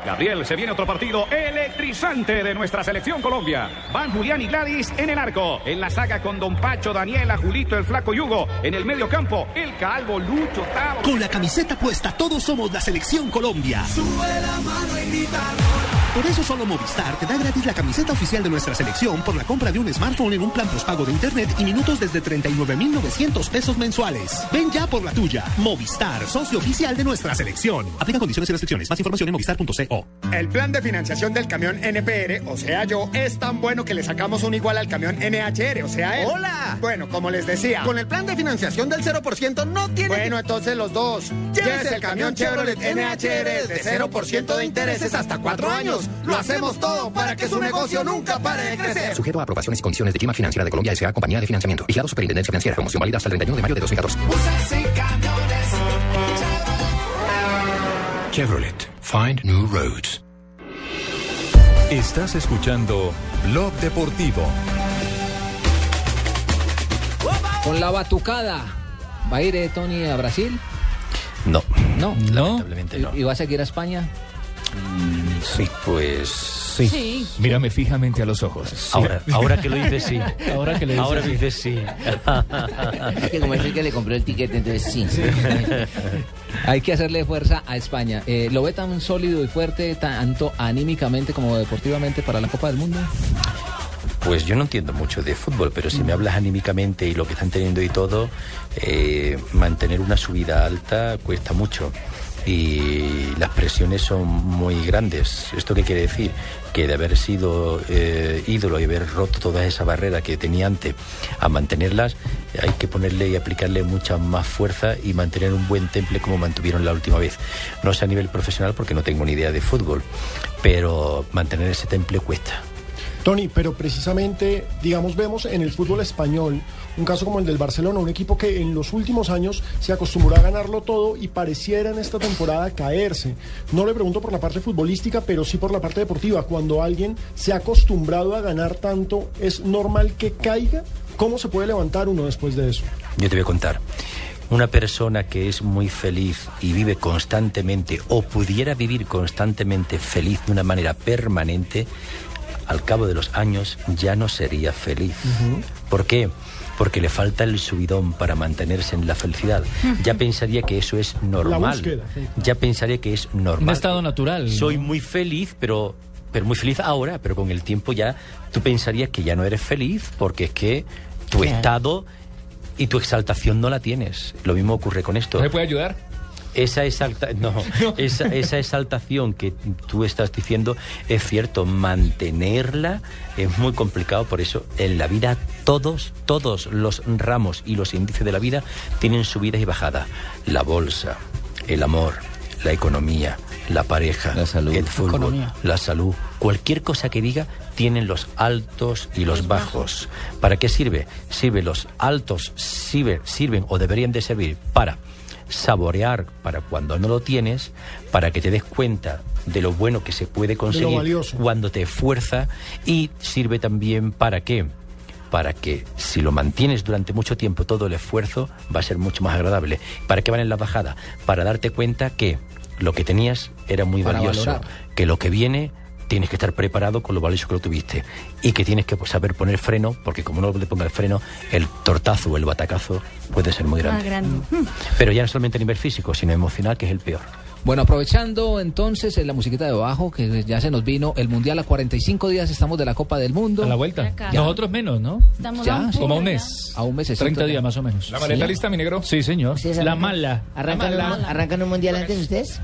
Gabriel, se viene otro partido electrizante de nuestra selección Colombia. Van Julián y Gladys en el arco. En la saga con Don Pacho, Daniela, Julito, el Flaco Yugo. En el medio campo, el Calvo, Lucho, Tavo. Con la camiseta puesta, todos somos la selección Colombia. Por eso solo Movistar te da gratis la camiseta oficial de nuestra selección por la compra de un smartphone en un plan postpago de internet y minutos desde 39,900 pesos mensuales. Ven ya por la tuya. Movistar, socio oficial de nuestra selección. Aplica condiciones y restricciones. Más información en movistar.co. El plan de financiación del camión NPR, o sea yo, es tan bueno que le sacamos un igual al camión NHR, o sea él. ¡Hola! Bueno, como les decía. Con el plan de financiación del 0% no tiene Bueno, entonces los dos. Llévese el camión Chevrolet NHR de 0% de intereses hasta cuatro años. Lo hacemos todo para que su negocio nunca pare de crecer. Sujeto a aprobaciones y condiciones de Gima Financiera de Colombia S.A. Compañía de Financiamiento. Vigilado Superintendencia Financiera. Promoción válida hasta el 31 de mayo de 2014. Chevrolet. Find new roads. Estás escuchando Blog Deportivo. Con la batucada. ¿Va a ir eh, Tony a Brasil? No. No. Lamentablemente no. ¿Y, y va a seguir a España? Sí, pues sí. Sí. Mírame fijamente a los ojos. Ahora, ahora que lo dices, sí. Ahora que lo dices, Ahora sí. dices sí. Es que como es el que le compró el tiquete, entonces sí. Hay que hacerle fuerza a España. Eh, ¿Lo ve tan sólido y fuerte, tanto anímicamente como deportivamente para la Copa del Mundo? Pues yo no entiendo mucho de fútbol, pero si me hablas anímicamente y lo que están teniendo y todo, eh, mantener una subida alta cuesta mucho y las presiones son muy grandes. ¿Esto qué quiere decir? Que de haber sido eh, ídolo y haber roto toda esa barrera que tenía antes a mantenerlas, hay que ponerle y aplicarle mucha más fuerza y mantener un buen temple como mantuvieron la última vez. No sé a nivel profesional porque no tengo ni idea de fútbol, pero mantener ese temple cuesta. Tony, pero precisamente, digamos, vemos en el fútbol español un caso como el del Barcelona, un equipo que en los últimos años se acostumbró a ganarlo todo y pareciera en esta temporada caerse. No le pregunto por la parte futbolística, pero sí por la parte deportiva. Cuando alguien se ha acostumbrado a ganar tanto, ¿es normal que caiga? ¿Cómo se puede levantar uno después de eso? Yo te voy a contar. Una persona que es muy feliz y vive constantemente o pudiera vivir constantemente feliz de una manera permanente, al cabo de los años ya no sería feliz. ¿Por qué? Porque le falta el subidón para mantenerse en la felicidad. Ya pensaría que eso es normal. búsqueda, sí. Ya pensaría que es normal. Un estado natural. ¿no? Soy muy feliz, pero pero muy feliz ahora, pero con el tiempo ya tú pensarías que ya no eres feliz porque es que tu Claro. estado y tu exaltación no la tienes. Lo mismo ocurre con esto. ¿Me puede ayudar? Esa, exalta no, esa, esa exaltación que tú estás diciendo es cierto, mantenerla es muy complicado, por eso en la vida todos, todos los ramos y los índices de la vida tienen subidas y bajadas. La bolsa, el amor, la economía, la pareja, el fútbol, Economía. la salud, cualquier cosa que diga tienen los altos y los bajos. ¿Para qué sirve? Sirve los altos, sirve- sirven o deberían de servir para saborear para cuando no lo tienes, para que te des cuenta de lo bueno que se puede conseguir cuando te esfuerza y sirve también para qué? Para que si lo mantienes durante mucho tiempo todo el esfuerzo va a ser mucho más agradable. ¿Para qué van en la bajada? Para darte cuenta que lo que tenías era muy Para valioso, valorar. que lo que viene tienes que estar preparado con lo valioso que lo tuviste y que tienes que pues, saber poner freno, porque como no le ponga el freno, el tortazo o el batacazo puede ser muy grande. grande. Pero ya no solamente a nivel físico, sino emocional, que es el peor. Bueno, aprovechando entonces eh, la musiquita de bajo, que ya se nos vino el Mundial a 45 días, estamos de la Copa del Mundo. A la vuelta. Acá. Nosotros menos, ¿no? Estamos Ya, a un Como un punto, mes. A un mes 30 días más o menos. ¿La maleta lista, mi negro? Sí, señor. ¿Ustedes La mala. ¿Arrancan, La un, mala. ¿Arrancan un mundial antes ustedes?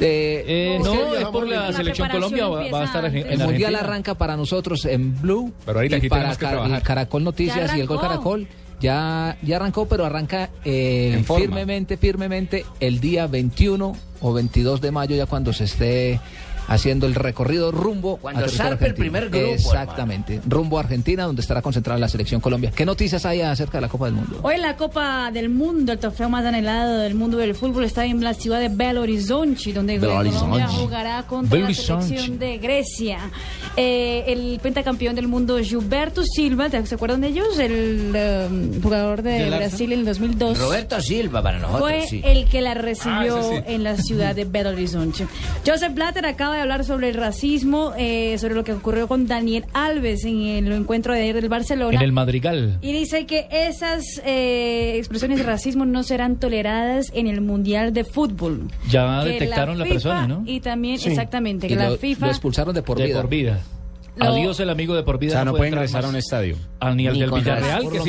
Eh, Eh, No, es por la selección Colombia, va, va a estar en, en el Mundial Argentina. arranca para nosotros en Blue Pero ahorita y aquí para Car- Caracol Noticias y el Gol. Caracol. Ya, ya arrancó, pero arranca eh, firmemente, firmemente el día 21 o 22 de mayo, ya cuando se esté haciendo el recorrido rumbo Cuando a zarpe el primer grupo, Exactamente, rumbo a Argentina, donde estará concentrada la selección Colombia. ¿Qué noticias hay acerca de la Copa del Mundo? Hoy la Copa del Mundo, el trofeo más anhelado del mundo del fútbol, está en la ciudad de Belo Horizonte, donde Belo Colombia Horizonte. jugará contra Belo la selección de Grecia. Eh, el pentacampeón del mundo Gilberto Silva, ¿te- ¿se acuerdan de ellos? El eh, jugador de Arsenal. Brasil en el 2002. Roberto Silva para nosotros, Fue sí. el que la recibió Ah, sí. en la ciudad de Belo Horizonte. Joseph Blatter acaba de hablar sobre el racismo, eh, sobre lo que ocurrió con Daniel Alves en el encuentro de ayer del Barcelona. En el Madrigal. Y dice que esas eh, expresiones de racismo no serán toleradas en el Mundial de Fútbol. Ya Que detectaron la, FIFA persona, ¿no? Y también, Sí. exactamente, Y que la lo, FIFA... lo expulsaron de por de vida. por vida. Lo- Adiós el amigo de por vida. O sea, no puede ingresar a un estadio. a ni al del con Villarreal, que no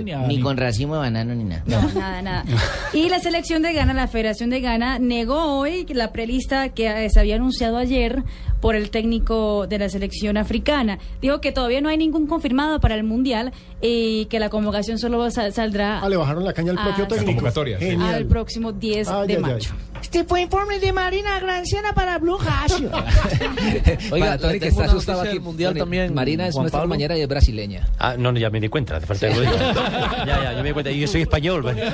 ni a Ni ni- con racimo de banano ni nada. No, nada, nada. Y la selección de Ghana, la Federación de Ghana, negó hoy la prelista que se había anunciado ayer por el técnico de la selección africana. Dijo que todavía no hay ningún confirmado para el Mundial y que la convocación solo sal- saldrá Ah, le bajaron la caña al propio Ah, técnico. convocatoria, sí. Genial. al próximo 10 Ay, de ay. mayo. Este fue informe de Marina Granciana para Blue Radio. Para Tony, que está asustado aquí. mundial Tony, también. Marina es Juan nuestra compañera y es brasileña. Ah, no, no, ya me di cuenta, falta diga. ya, ya, yo me di cuenta. Y yo soy español. ¿vale?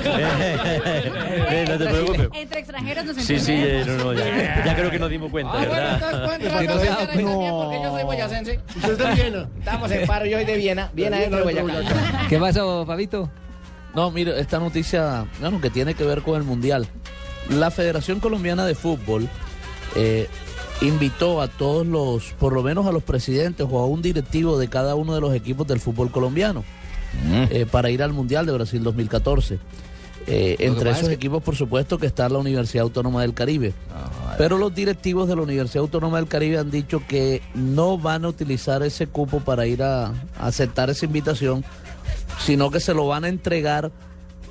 Eh, no te preocupes. Entre extranjeros nos Sí, sí, eh, entendemos. no, no, ya, ya creo que nos dimos cuenta, ¿verdad? Porque yo soy boyacense. Usted es de Viena. Estamos en paro, yo soy de Viena. Viena dentro de Boyacá. ¿Qué pasó, Fabito? No, mire, esta noticia, bueno, que tiene que ver con el Mundial. La Federación Colombiana de Fútbol eh, invitó a todos los, por lo menos a los presidentes o a un directivo de cada uno de los equipos del fútbol colombiano eh, para ir al Mundial de Brasil 2014. Eh, entre esos es que- equipos, por supuesto, que está la Universidad Autónoma del Caribe. Pero los directivos de la Universidad Autónoma del Caribe han dicho que no van a utilizar ese cupo para ir a, a aceptar esa invitación, sino que se lo van a entregar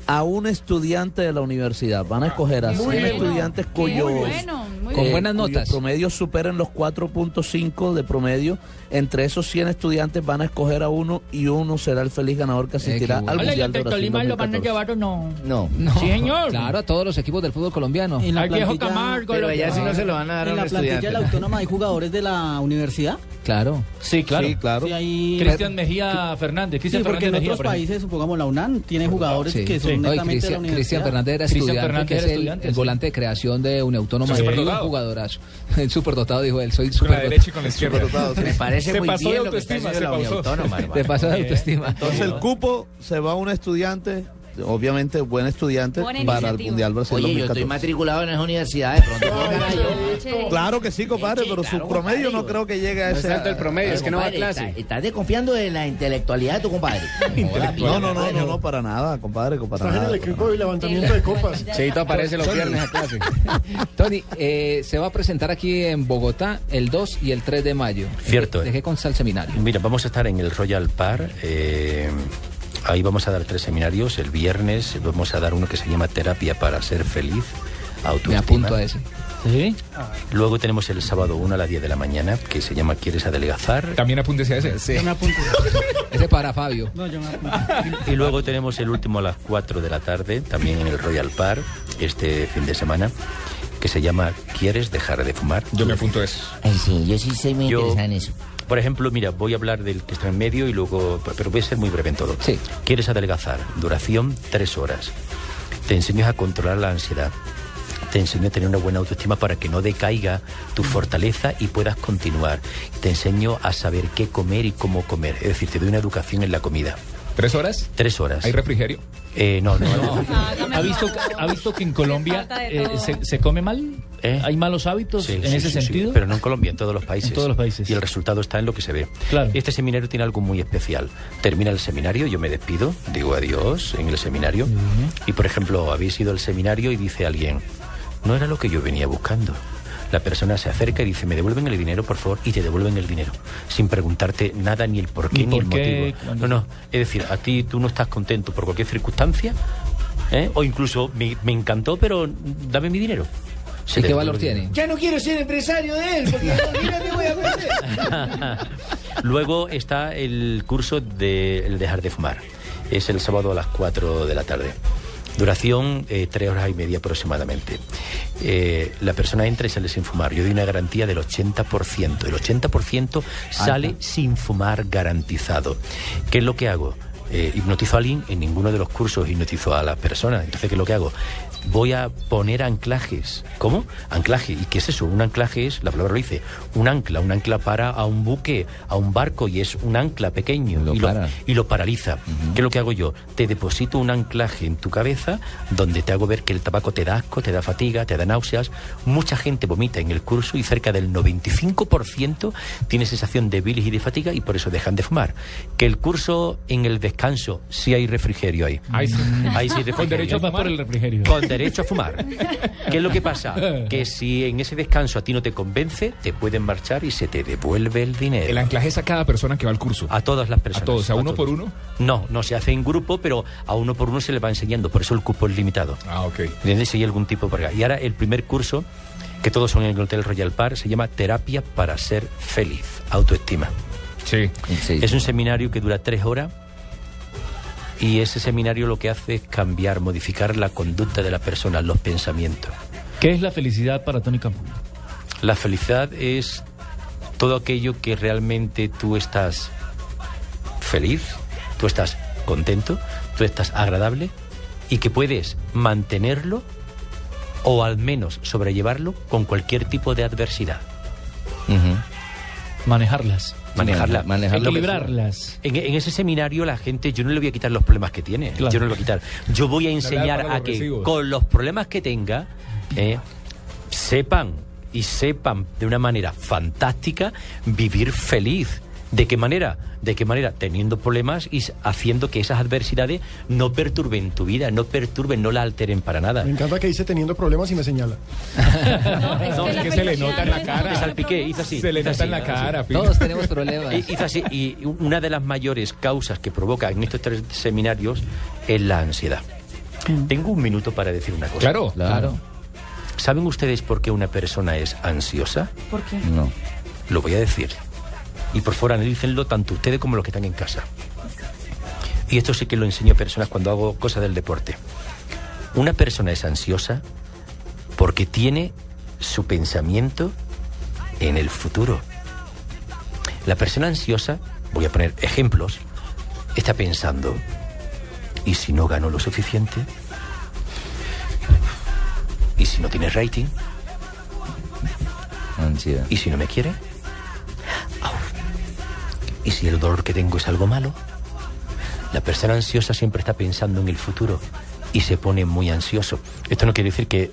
a un estudiante de la universidad. Van a escoger a Muy 100 bien. estudiantes cuyos, bueno, muy Con eh, buenas notas. promedios superen los 4.5 de promedio. Entre esos 100 estudiantes van a escoger a uno y uno será el feliz ganador que asistirá bueno. al Mundial de ¿y el Brasil Tolima lo 2014. o no? No. No. Sí, señor. Claro, a todos los equipos del fútbol colombiano. En la Al viejo plantilla- Camargo, Pero allá sí no se lo van a dar a ¿En la plantilla de la autónoma hay jugadores de la universidad? Claro. Sí, claro. Sí, claro. Sí, hay- Cristian Mejía Fernández. Sí, Cristian porque en Fernández Mejía, otros países, supongamos la UNAM, tiene jugadores Sí. que son Sí. Netamente de la Cristian, universidad. Cristian Fernández era Cristian estudiante, Fernández que es era el, estudiante, el sí. volante de creación de Uniautónoma. Sí, y superdotado. Un jugadorazo. El superdotado dijo él, soy Con la superdotado. derecha y con la izquierda. Me parece Se muy pasó de bien lo que está autoestima, la se pasó. Uniautónoma, hermano. Te pasó de autoestima. Entonces el cupo se va a un estudiante, obviamente buen estudiante, Buena para el iniciativa. Mundial Brasil Oye, yo 2014. estoy matriculado en esa universidad, de pronto puedo ganar yo. Claro que sí, compadre, pero su claro, promedio no creo que llegue a No ese. tanto el promedio, es que no va a Compadre, clase. está- Estás desconfiando de la intelectualidad de tu compadre. No, no, no, no, no, para nada, compadre, para en nada. el equipo de levantamiento de copas. Cheito aparece los viernes a clase. Tony, eh, se va a presentar aquí en Bogotá el 2 y el 3 de mayo. Cierto. ¿De qué consta el seminario? Mira, vamos a estar en el Royal Par. eh, ahí vamos a dar tres seminarios. El viernes vamos a dar uno que se llama Terapia para ser feliz. Me Autoestima. apunto a ese. ¿Sí? Luego tenemos el sábado 1 a las 10 de la mañana, que se llama ¿Quieres adelgazar? También apúntese a ese. Yo me apunto. Ese para Fabio. No, yo me apunto. Y luego tenemos el último a las 4 de la tarde, también en el Royal Par, este fin de semana, que se llama ¿Quieres dejar de fumar? Yo me apunto a ese. Ay, sí, yo sí soy muy Yo- interesada en eso. Por ejemplo, mira, voy a hablar del que está en medio y luego, pero voy a ser muy breve en todo. Sí. ¿Quieres adelgazar? Duración tres horas. Te enseño a controlar la ansiedad. Te enseño a tener una buena autoestima para que no decaiga tu fortaleza y puedas continuar. Te enseño a saber qué comer y cómo comer. Es decir, te doy una educación en la comida. ¿Tres horas? Tres horas. ¿Hay refrigerio? Eh, no, no. no. ¿Ha visto, ¿Ha visto que en Colombia eh, se, se come mal? ¿Eh? ¿Hay malos hábitos Sí, en sí, ese sí, sí, sentido? pero no en Colombia, en todos los países. En todos los países. Y el resultado está en lo que se ve. Claro. Este seminario tiene algo muy especial. Termina el seminario, yo me despido, digo adiós en el seminario. Y por ejemplo, habéis ido al seminario y dice alguien, no era lo que yo venía buscando. La persona se acerca y dice, me devuelven el dinero, por favor, y te devuelven el dinero, sin preguntarte nada, ni el por qué, Ni ni, por el qué, motivo. No, no, es decir, a ti tú no estás contento por cualquier circunstancia, ¿eh? o incluso me, me encantó, pero dame mi dinero. ¿Y te qué valor tiene? Ya no quiero ser empresario de él, porque mira que voy a perder. Luego está el curso de el dejar de fumar. Es el sábado a las 4 de la tarde. Duración eh, tres horas y media aproximadamente. Eh, la persona entra y sale sin fumar. Yo doy una garantía del 80%. El 80% sale sin fumar garantizado. ¿Qué es lo que hago? Eh, hipnotizo a alguien, en ninguno de los cursos hipnotizo a la persona. Entonces, ¿qué es lo que hago? Voy a poner anclajes. ¿Cómo? Anclaje. ¿Y qué es eso? Un anclaje es, la palabra lo dice, un ancla. Un ancla para a un buque, a un barco, y es un ancla pequeño. Lo y, lo, y lo paraliza. ¿Qué es lo que hago yo? Te deposito un anclaje en tu cabeza donde te hago ver que el tabaco te da asco, te da fatiga, te da náuseas. Mucha gente vomita en el curso y cerca del 95% tiene sensación de bilis y de fatiga y por eso dejan de fumar. Que el curso en el descanso, sí hay refrigerio ahí. Ahí sí. Ahí sí hay Con derecho a refrigerio. fumar por el refrigerio. Con derecho a fumar. ¿Qué es lo que pasa? Que si en ese descanso a ti no te convence, te pueden marchar y se te devuelve el dinero. El anclaje es a cada persona que va al curso. A todas las personas. ¿A todos? ¿A uno todos. por uno? No, no se hace en grupo, pero a uno por uno se le va enseñando. Por eso el cupo es limitado. Ah, ok. ¿Entiendes? Si hay algún tipo por acá. Y ahora el primer curso, que todos son en el Hotel Royal Park, se llama Terapia para ser feliz. Autoestima. Sí. Sí. Es un seminario que dura tres horas. Y ese seminario lo que hace es cambiar, modificar la conducta de la persona, los pensamientos. ¿Qué es la felicidad para Tony Campos? La felicidad es todo aquello que realmente tú estás feliz, tú estás contento, tú estás agradable y que puedes mantenerlo o al menos sobrellevarlo con cualquier tipo de adversidad. Manejarlas. Manejarla. Equilibrarlas. En, en ese seminario la gente, yo no le voy a quitar los problemas que tiene, Claro. yo no le voy a quitar. Yo voy a enseñar a que recibos. con los problemas que tenga, eh, sepan y sepan de una manera fantástica vivir feliz. ¿De qué manera? ¿De qué manera? Teniendo problemas y haciendo que esas adversidades no perturben tu vida, no perturben, no la alteren para nada. Me encanta que dice teniendo problemas y me señala. No, es que se le nota en la cara. Te salpiqué, hizo así. Se le nota en la cara. Todos tenemos problemas. Y- Hizo así, y una de las mayores causas que provoca en estos tres seminarios es la ansiedad. Tengo un minuto para decir una cosa. Claro. Claro. ¿Saben ustedes por qué una persona es ansiosa? ¿Por qué? No. Lo voy a decir. Y por favor analícenlo tanto ustedes como los que están en casa. Y esto sí que lo enseño a personas cuando hago cosas del deporte. Una persona es ansiosa porque tiene su pensamiento en el futuro. La persona ansiosa, voy a poner ejemplos, está pensando, ¿y si no gano lo suficiente? ¿Y si no tiene rating? Ansiedad. ¿Y si no me quiere? Au. ¿Y si el dolor que tengo es algo malo? La persona ansiosa siempre está pensando en el futuro y se pone muy ansioso. Esto no quiere decir que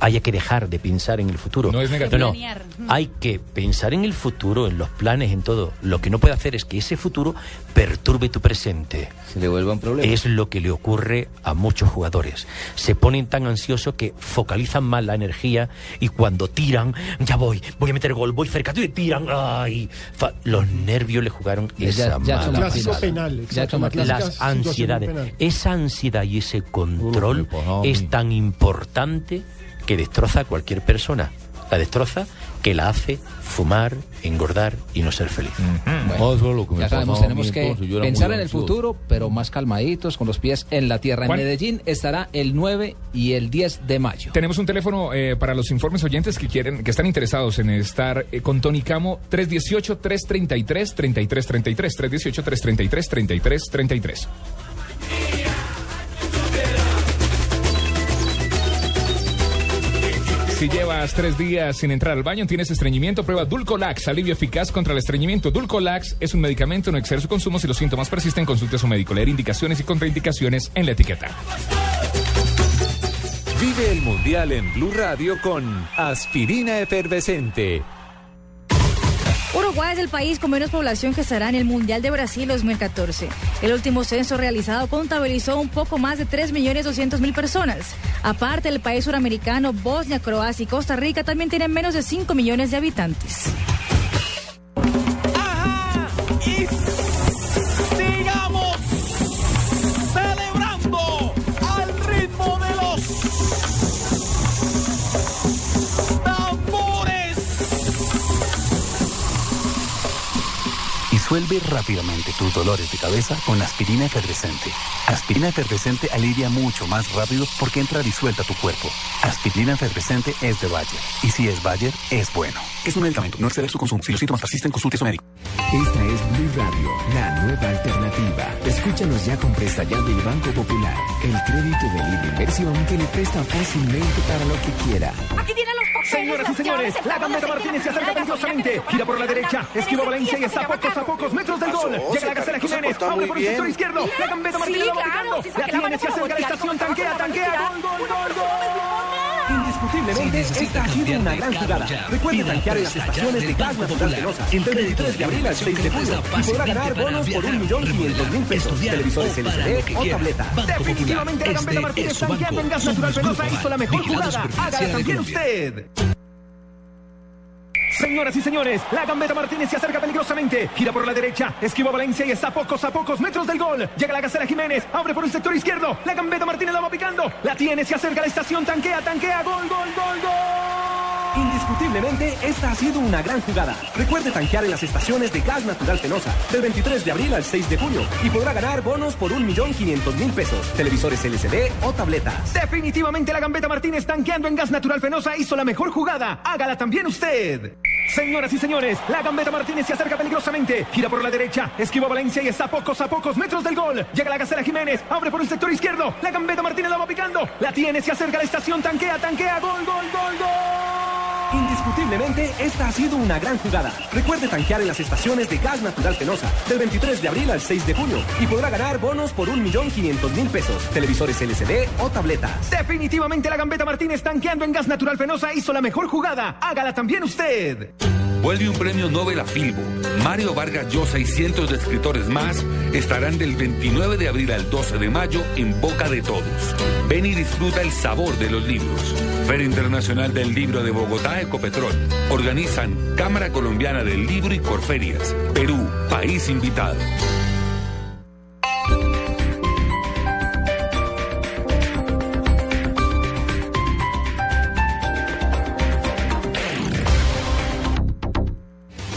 haya que dejar de pensar en el futuro. No es negativo. No. Hay que pensar en el futuro, en los planes, en todo. Lo que no puede hacer es que ese futuro perturbe tu presente. Se le vuelva un problema. Es lo que le ocurre a muchos jugadores. Se ponen tan ansiosos que focalizan mal la energía y cuando tiran, ya voy, voy a meter gol, voy cerca, y tiran, ay, fa- los nervios le jugaron Ya- esa ya mala Clásico pasada. penal. Exacto, la Las ansiedades, penal. esa ansiedad y ese control Uy, pues, es tan importante que destroza a cualquier persona. La destroza que la hace fumar, engordar y no ser feliz. Bueno, ya sabemos, tenemos que pensar en el futuro pero más calmaditos, con los pies en la tierra. En. Medellín estará el 9 y el 10 de mayo. Tenemos un teléfono eh, para los informes oyentes que quieren, que están interesados en estar eh, con Tony Camo, 318-333-3333, 318-333-3333. Si llevas tres días sin entrar al baño, tienes estreñimiento, prueba Dulcolax, alivio eficaz contra el estreñimiento. Dulcolax es un medicamento, no exceder su consumo. Si los síntomas persisten, consulte a su médico. Leer indicaciones y contraindicaciones en la etiqueta. Vive el Mundial en Blue Radio con Aspirina Efervescente. Uruguay es el país con menos población que estará en el Mundial de Brasil 2014. El último censo realizado contabilizó un poco más de 3.200.000 personas. Aparte, el país suramericano, Bosnia, Croacia y Costa Rica también tienen menos de 5 millones de habitantes. Y Rápidamente tus dolores de cabeza con aspirina efervescente. Aspirina efervescente alivia mucho más rápido porque entra disuelta a tu cuerpo. Aspirina efervescente es de Bayer. Y si es Bayer, es bueno. Es un medicamento, no exceder su consumo. Si los síntomas persisten, consulte a su médico. Esta es Blue Radio, la nueva alternativa. Escúchanos ya con Presta Ya del Banco Popular, el crédito de libre inversión que le presta fácilmente para lo que quiera. Aquí tienen los. Señoras y señores, la gambeta Martínez se acerca peligrosamente. Gira por la derecha, esquiva Valencia y está a pocos a pocos metros del gol. Llega la Gacela Jiménez, abre por el sector izquierdo. La gambeta Martínez la va picando. La tiene, se acerca la estación, tanquea, tanquea. Gol, gol, gol, gol. Indiscutiblemente, esta ha sido una gran jugada. Recuerde tanquear en las estaciones de gas natural Velosa entre el 23 de abril al 6 de junio y podrá ganar bonos por 1.500.000 pesos, televisores LCD o tableta. Definitivamente la gambeta Martínez tanqueando en gas natural Velosa hizo la mejor jugada. Hágala también usted. Señoras y señores, la gambeta Martínez se acerca peligrosamente. Gira por la derecha, esquiva Valencia y está a pocos a pocos metros del gol. Llega la Gacela Jiménez, abre por el sector izquierdo. La gambeta Martínez la va picando. La tiene, se acerca a la estación, tanquea, tanquea. Gol, gol, gol, gol. Indiscutiblemente, esta ha sido una gran jugada. Recuerde tanquear en las estaciones de gas natural Fenosa del 23 de abril al 6 de junio y podrá ganar bonos por 1.500.000 pesos, televisores LCD o tabletas. Definitivamente la gambeta Martínez tanqueando en gas natural Fenosa hizo la mejor jugada. Hágala también usted. Señoras y señores, la gambeta Martínez se acerca peligrosamente. Gira por la derecha, esquiva Valencia y está a pocos a pocos metros del gol. Llega la Gacela Jiménez, abre por el sector izquierdo. La gambeta Martínez la va picando. La tiene, se acerca a la estación, tanquea, tanquea. Gol, gol, gol, gol. Indiscutiblemente, esta ha sido una gran jugada. Recuerde tanquear en las estaciones de gas natural Fenosa del 23 de abril al 6 de junio y podrá ganar bonos por 1.500.000 pesos, televisores LCD o tabletas. Definitivamente la Gambeta Martínez tanqueando en gas natural Fenosa hizo la mejor jugada. Hágala también usted. Vuelve un premio Nobel a Filbo. Mario Vargas Llosa y cientos de escritores más estarán del 29 de abril al 12 de mayo en boca de todos. Ven y disfruta el sabor de los libros. Feria Internacional del Libro de Bogotá, Ecopetrol. Organizan Cámara Colombiana del Libro y Corferias. Perú, país invitado.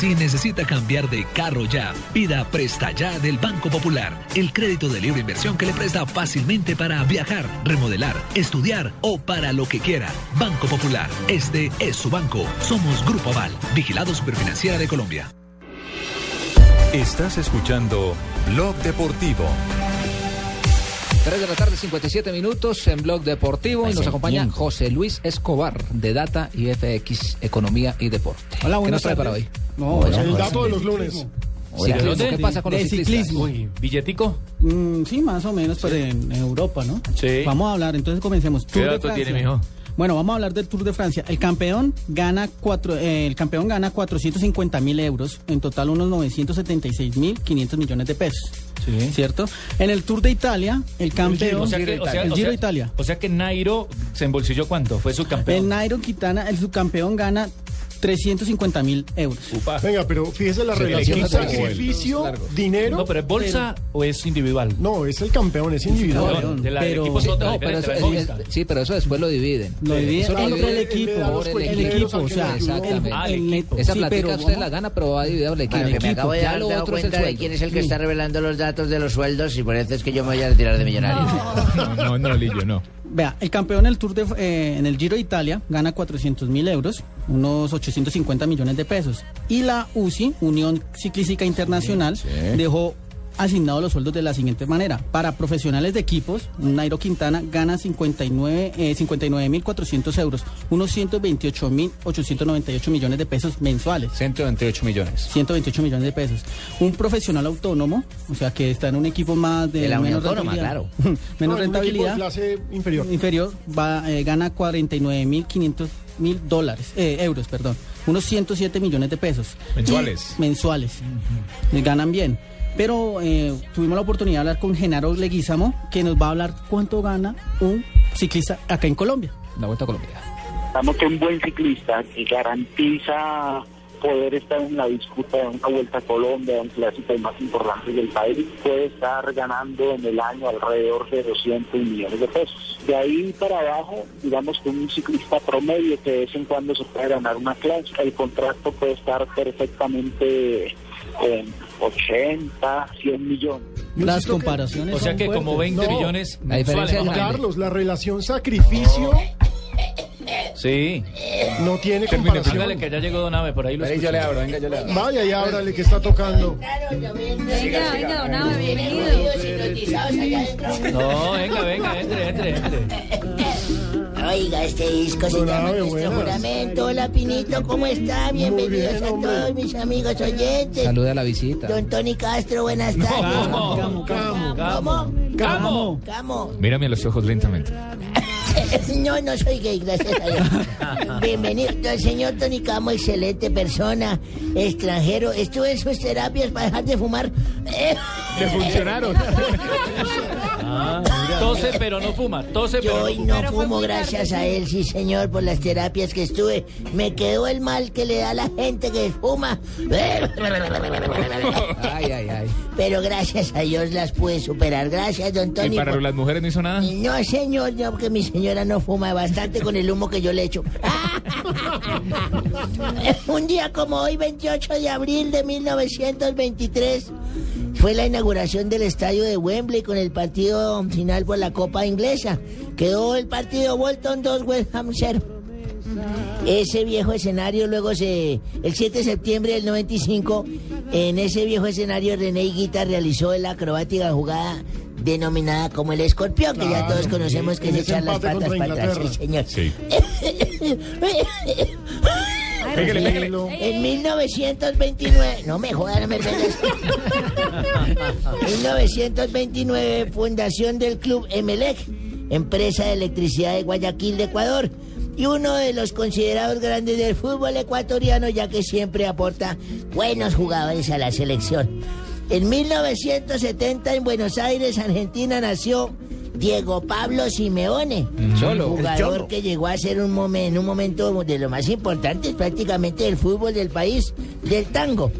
Si necesita cambiar de carro ya, pida Presta Ya del Banco Popular, el crédito de libre inversión que le presta fácilmente para viajar, remodelar, estudiar o para lo que quiera. Banco Popular, este es su banco. Somos Grupo Aval, vigilado superfinanciera de Colombia. Estás escuchando Blog Deportivo. 3 de la tarde, 57 minutos en Blog Deportivo y nos acompaña José Luis Escobar de Data y FX Economía y Deporte. Hola, ¿Qué buenas nos trae para hoy? No, Bueno, el dato de los lunes. Ciclismo, ¿De ¿Qué pasa con de los ciclistas? ciclismo. ¿Billetico? Mm, sí, más o menos, pero en, en Europa, ¿no? Sí. Vamos a hablar, entonces comencemos. ¿Qué Tour dato tiene, mijo? Bueno, vamos a hablar del Tour de Francia. El campeón gana cuatro, eh, el campeón gana 450 mil euros, en total unos 976 mil 500 millones de pesos. ¿Cierto? En el Tour de Italia, el campeón. O sea que, o sea- el o Giro sea- de Italia. O sea que Nairo se embolsilló cuánto? Fue su El campeón. Nairo Quintana, el subcampeón, gana 350 mil euros. Venga, pero fíjese la Sí, relación sacrificio, dinero. No, pero ¿es bolsa o es individual? No, es el campeón, es individual. No, de la- del Pero- otra no, pero eso- es- sí, pero eso después lo dividen. Lo dividen Eso lo entre dividen el equipo, por el el equipo. o sea, Exactamente. el- el- Esa sí, platica pero usted la gana, pero va dividida por el equipo. Bueno, que me acabo de dar dado cuenta de quién es el que está revelando los datos de los sueldos y por eso es que yo me voy a retirar de millonario. No, no, no, Lillo, no. Vea, el campeón en el Tour de, eh, en el Giro de Italia gana 400 mil euros, unos 850 millones de pesos. Y la UCI, Unión Ciclística Internacional, dejó asignados los sueldos de la siguiente manera. Para profesionales de equipos, un Nairo Quintana gana 59 eh, 59.400 euros, unos 128.898 millones de pesos mensuales. 128 millones. 128 millones de pesos. Un profesional autónomo, o sea, que está en un equipo más de, De la Unión menos Autónoma, rentabilidad. claro. menos No, en un equipo de rentabilidad clase inferior. inferior va, eh, gana 49.500 mil dólares, eh, euros, perdón, unos 107 millones de pesos. Mensuales. Y- mensuales. Eh, Ganan bien. Pero eh, tuvimos la oportunidad de hablar con Genaro Leguizamo, que nos va a hablar cuánto gana un ciclista acá en Colombia. La Vuelta a Colombia. Estamos que un buen ciclista que garantiza poder estar en la disputa de una vuelta a Colombia, un clásico más importante del país, puede estar ganando en el año alrededor de 200 millones de pesos. De ahí para abajo, digamos que un ciclista promedio que de vez en cuando se puede ganar una clase, el contrato puede estar perfectamente en 80, 100 millones. Las comparaciones. O sea que como fuertes. 20 No. millones La diferencia. Carlos, la relación sacrificio Sí. no tiene Termine, comparación. dígale que ya llegó Don Ave, por ahí lo escucho. venga, yo le abro. Vaya y ábrale que está tocando. Venga, venga, don Abe, bienvenido. No, venga, venga, entre, entre, entre. Oiga, este disco se llama Nuestro buenas. Juramento. Hola, Pinito, ¿cómo está? Bienvenidos bien, a hombre. todos mis amigos oyentes. Saluda a la visita. Don Tony Castro, buenas tardes. Camo, Camo. ¿Cómo? Camo. ¿Cómo? Mírame a los ojos lentamente. No, no soy gay, gracias a Dios. Bienvenido, el señor Tony Camo, excelente persona, extranjero. Estuve en sus terapias para dejar de fumar. Le funcionaron. Ah, tose pero no fuma, tose Yo pero hoy no fumo gracias a él, sí señor, por las terapias que estuve. Me quedó el mal que le da a la gente que fuma. Ay, ay, ay. Pero gracias a Dios las pude superar. Gracias, don ¿Y Tony. para por- las mujeres no hizo nada? No, señor, no, porque mi señora no fuma bastante con el humo que yo le echo. Un día como hoy, 28 de abril de 1923, fue la inauguración del estadio de Wembley con el partido final por la Copa Inglesa. Quedó el partido Bolton 2, West Ham 0. Ese viejo escenario luego se... El 7 de septiembre del 95, en ese viejo escenario René Higuita realizó la acrobática jugada denominada como el escorpión, que ya todos conocemos que ese echar las patas para atrás, sí, señor. Pégale, pégale. En 1929, no me jodas, no me pegues. 1929, fundación del club Emelec, empresa de electricidad de Guayaquil de Ecuador. Y uno de los considerados grandes del fútbol ecuatoriano, ya que siempre aporta buenos jugadores a la selección. En 1970, en Buenos Aires, Argentina, nació Diego Pablo Simeone, Cholo. El jugador que llegó a ser un momen- en un momento de lo más importante prácticamente del fútbol del país, del tango.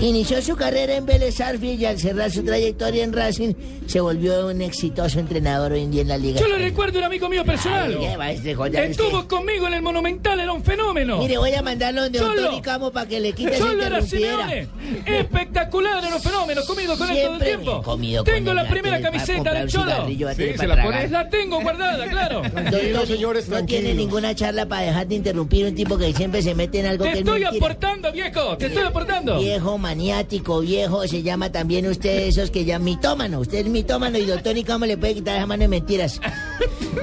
Inició su carrera en Vélez Sarsfield y al cerrar su trayectoria en Racing se volvió un exitoso entrenador hoy en día en la liga. Yo lo recuerdo, un amigo mío personal. Ay, ¿qué va este joder Estuvo usted? conmigo en el Monumental, era un fenómeno. Mire, voy a mandarlo donde. Tony Camo para que le quite esa Cholo era. Simeone. Espectacular, era un fenómeno. Comido con él todo el Siempre tiempo. comido Tengo la primera camiseta del un Cholo. Sí, se la pones, la tengo guardada, claro. Tranquilo, señores, No tiene ninguna charla para dejar de interrumpir un tipo que siempre se mete en algo Te que es estoy aportando, viejo. Te estoy aportando. Viejo maniático, viejo, se llama también usted esos que llaman mitómano. Usted es mitómano y doctor y cómo le puede quitar esa mano de mentiras.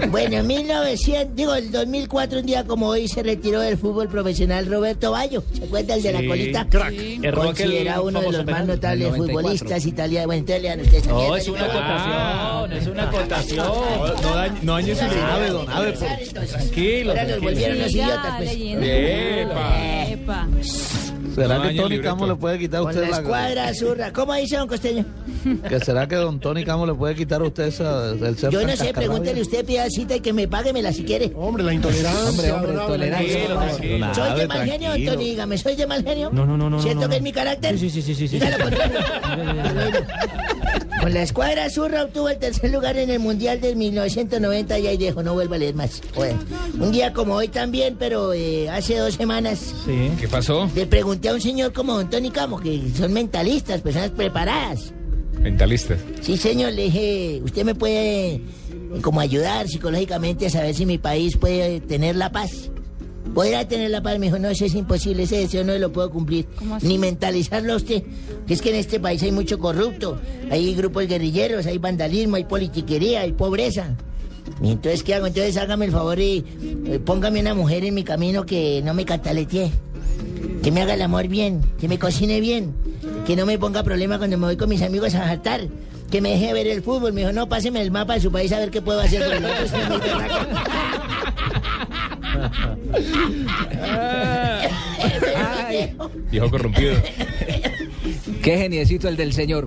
Bueno, en 1900, digo, el 2004, un día como hoy, se retiró del fútbol profesional Roberto Bayo. ¿Se acuerda el de la Sí, colita? crack. Sí. Considerado uno de los más notables El 94. futbolistas italianos. Bueno, entonces lean ustedes No, es una acotación, es una acotación. No, no dañe su. Ave, don Ave, por- Tranquilo. Ahora nos volvieron los idiotas, pues. Epa. Epa. ¿Será No que Tony. Camo le puede quitar a Con usted la escuadra azurra. ¿Cómo dice don Costeño? ¿Que será que don Tony Camo le puede quitar a usted esa, el ser Yo no sé, pregúntele usted, pida cita y que me páguemela si quiere. Hombre, la intolerancia. Hombre, la intolerancia. ¿Soy de mal genio. Tony? Dígame, ¿soy de mal genio? No, no, no, no, ¿Siento no, que no. es mi carácter? Sí, sí, sí, sí, sí. Lo contrario. Con la escuadra azurra obtuvo el tercer lugar en el Mundial del 1990 y ahí dejo, no vuelvo a leer más. Bueno, un día como hoy también, pero eh, hace dos semanas Sí. ¿Qué pasó? le pregunté a un señor como don Tony Camo, que son mentalistas, personas preparadas. Mentalista. Sí, señor, le dije, usted me puede eh, como ayudar psicológicamente a saber si mi país puede tener la paz. ¿Podrá tener la paz? Me dijo, no, eso es imposible, ese deseo no lo puedo cumplir. Ni mentalizarlo a usted. Que es que en este país hay mucho corrupto, hay grupos guerrilleros, hay vandalismo, hay politiquería, hay pobreza. Y entonces, ¿qué hago? Entonces hágame el favor y eh, póngame una mujer en mi camino que no me cataletee. Que me haga el amor bien, que me cocine bien, que no me ponga problema cuando me voy con mis amigos a jartar, que me deje ver el fútbol. Me dijo, no, páseme el mapa de su país a ver qué puedo hacer. con el otro, berraco. Viejo corrompido. Qué geniecito el del señor.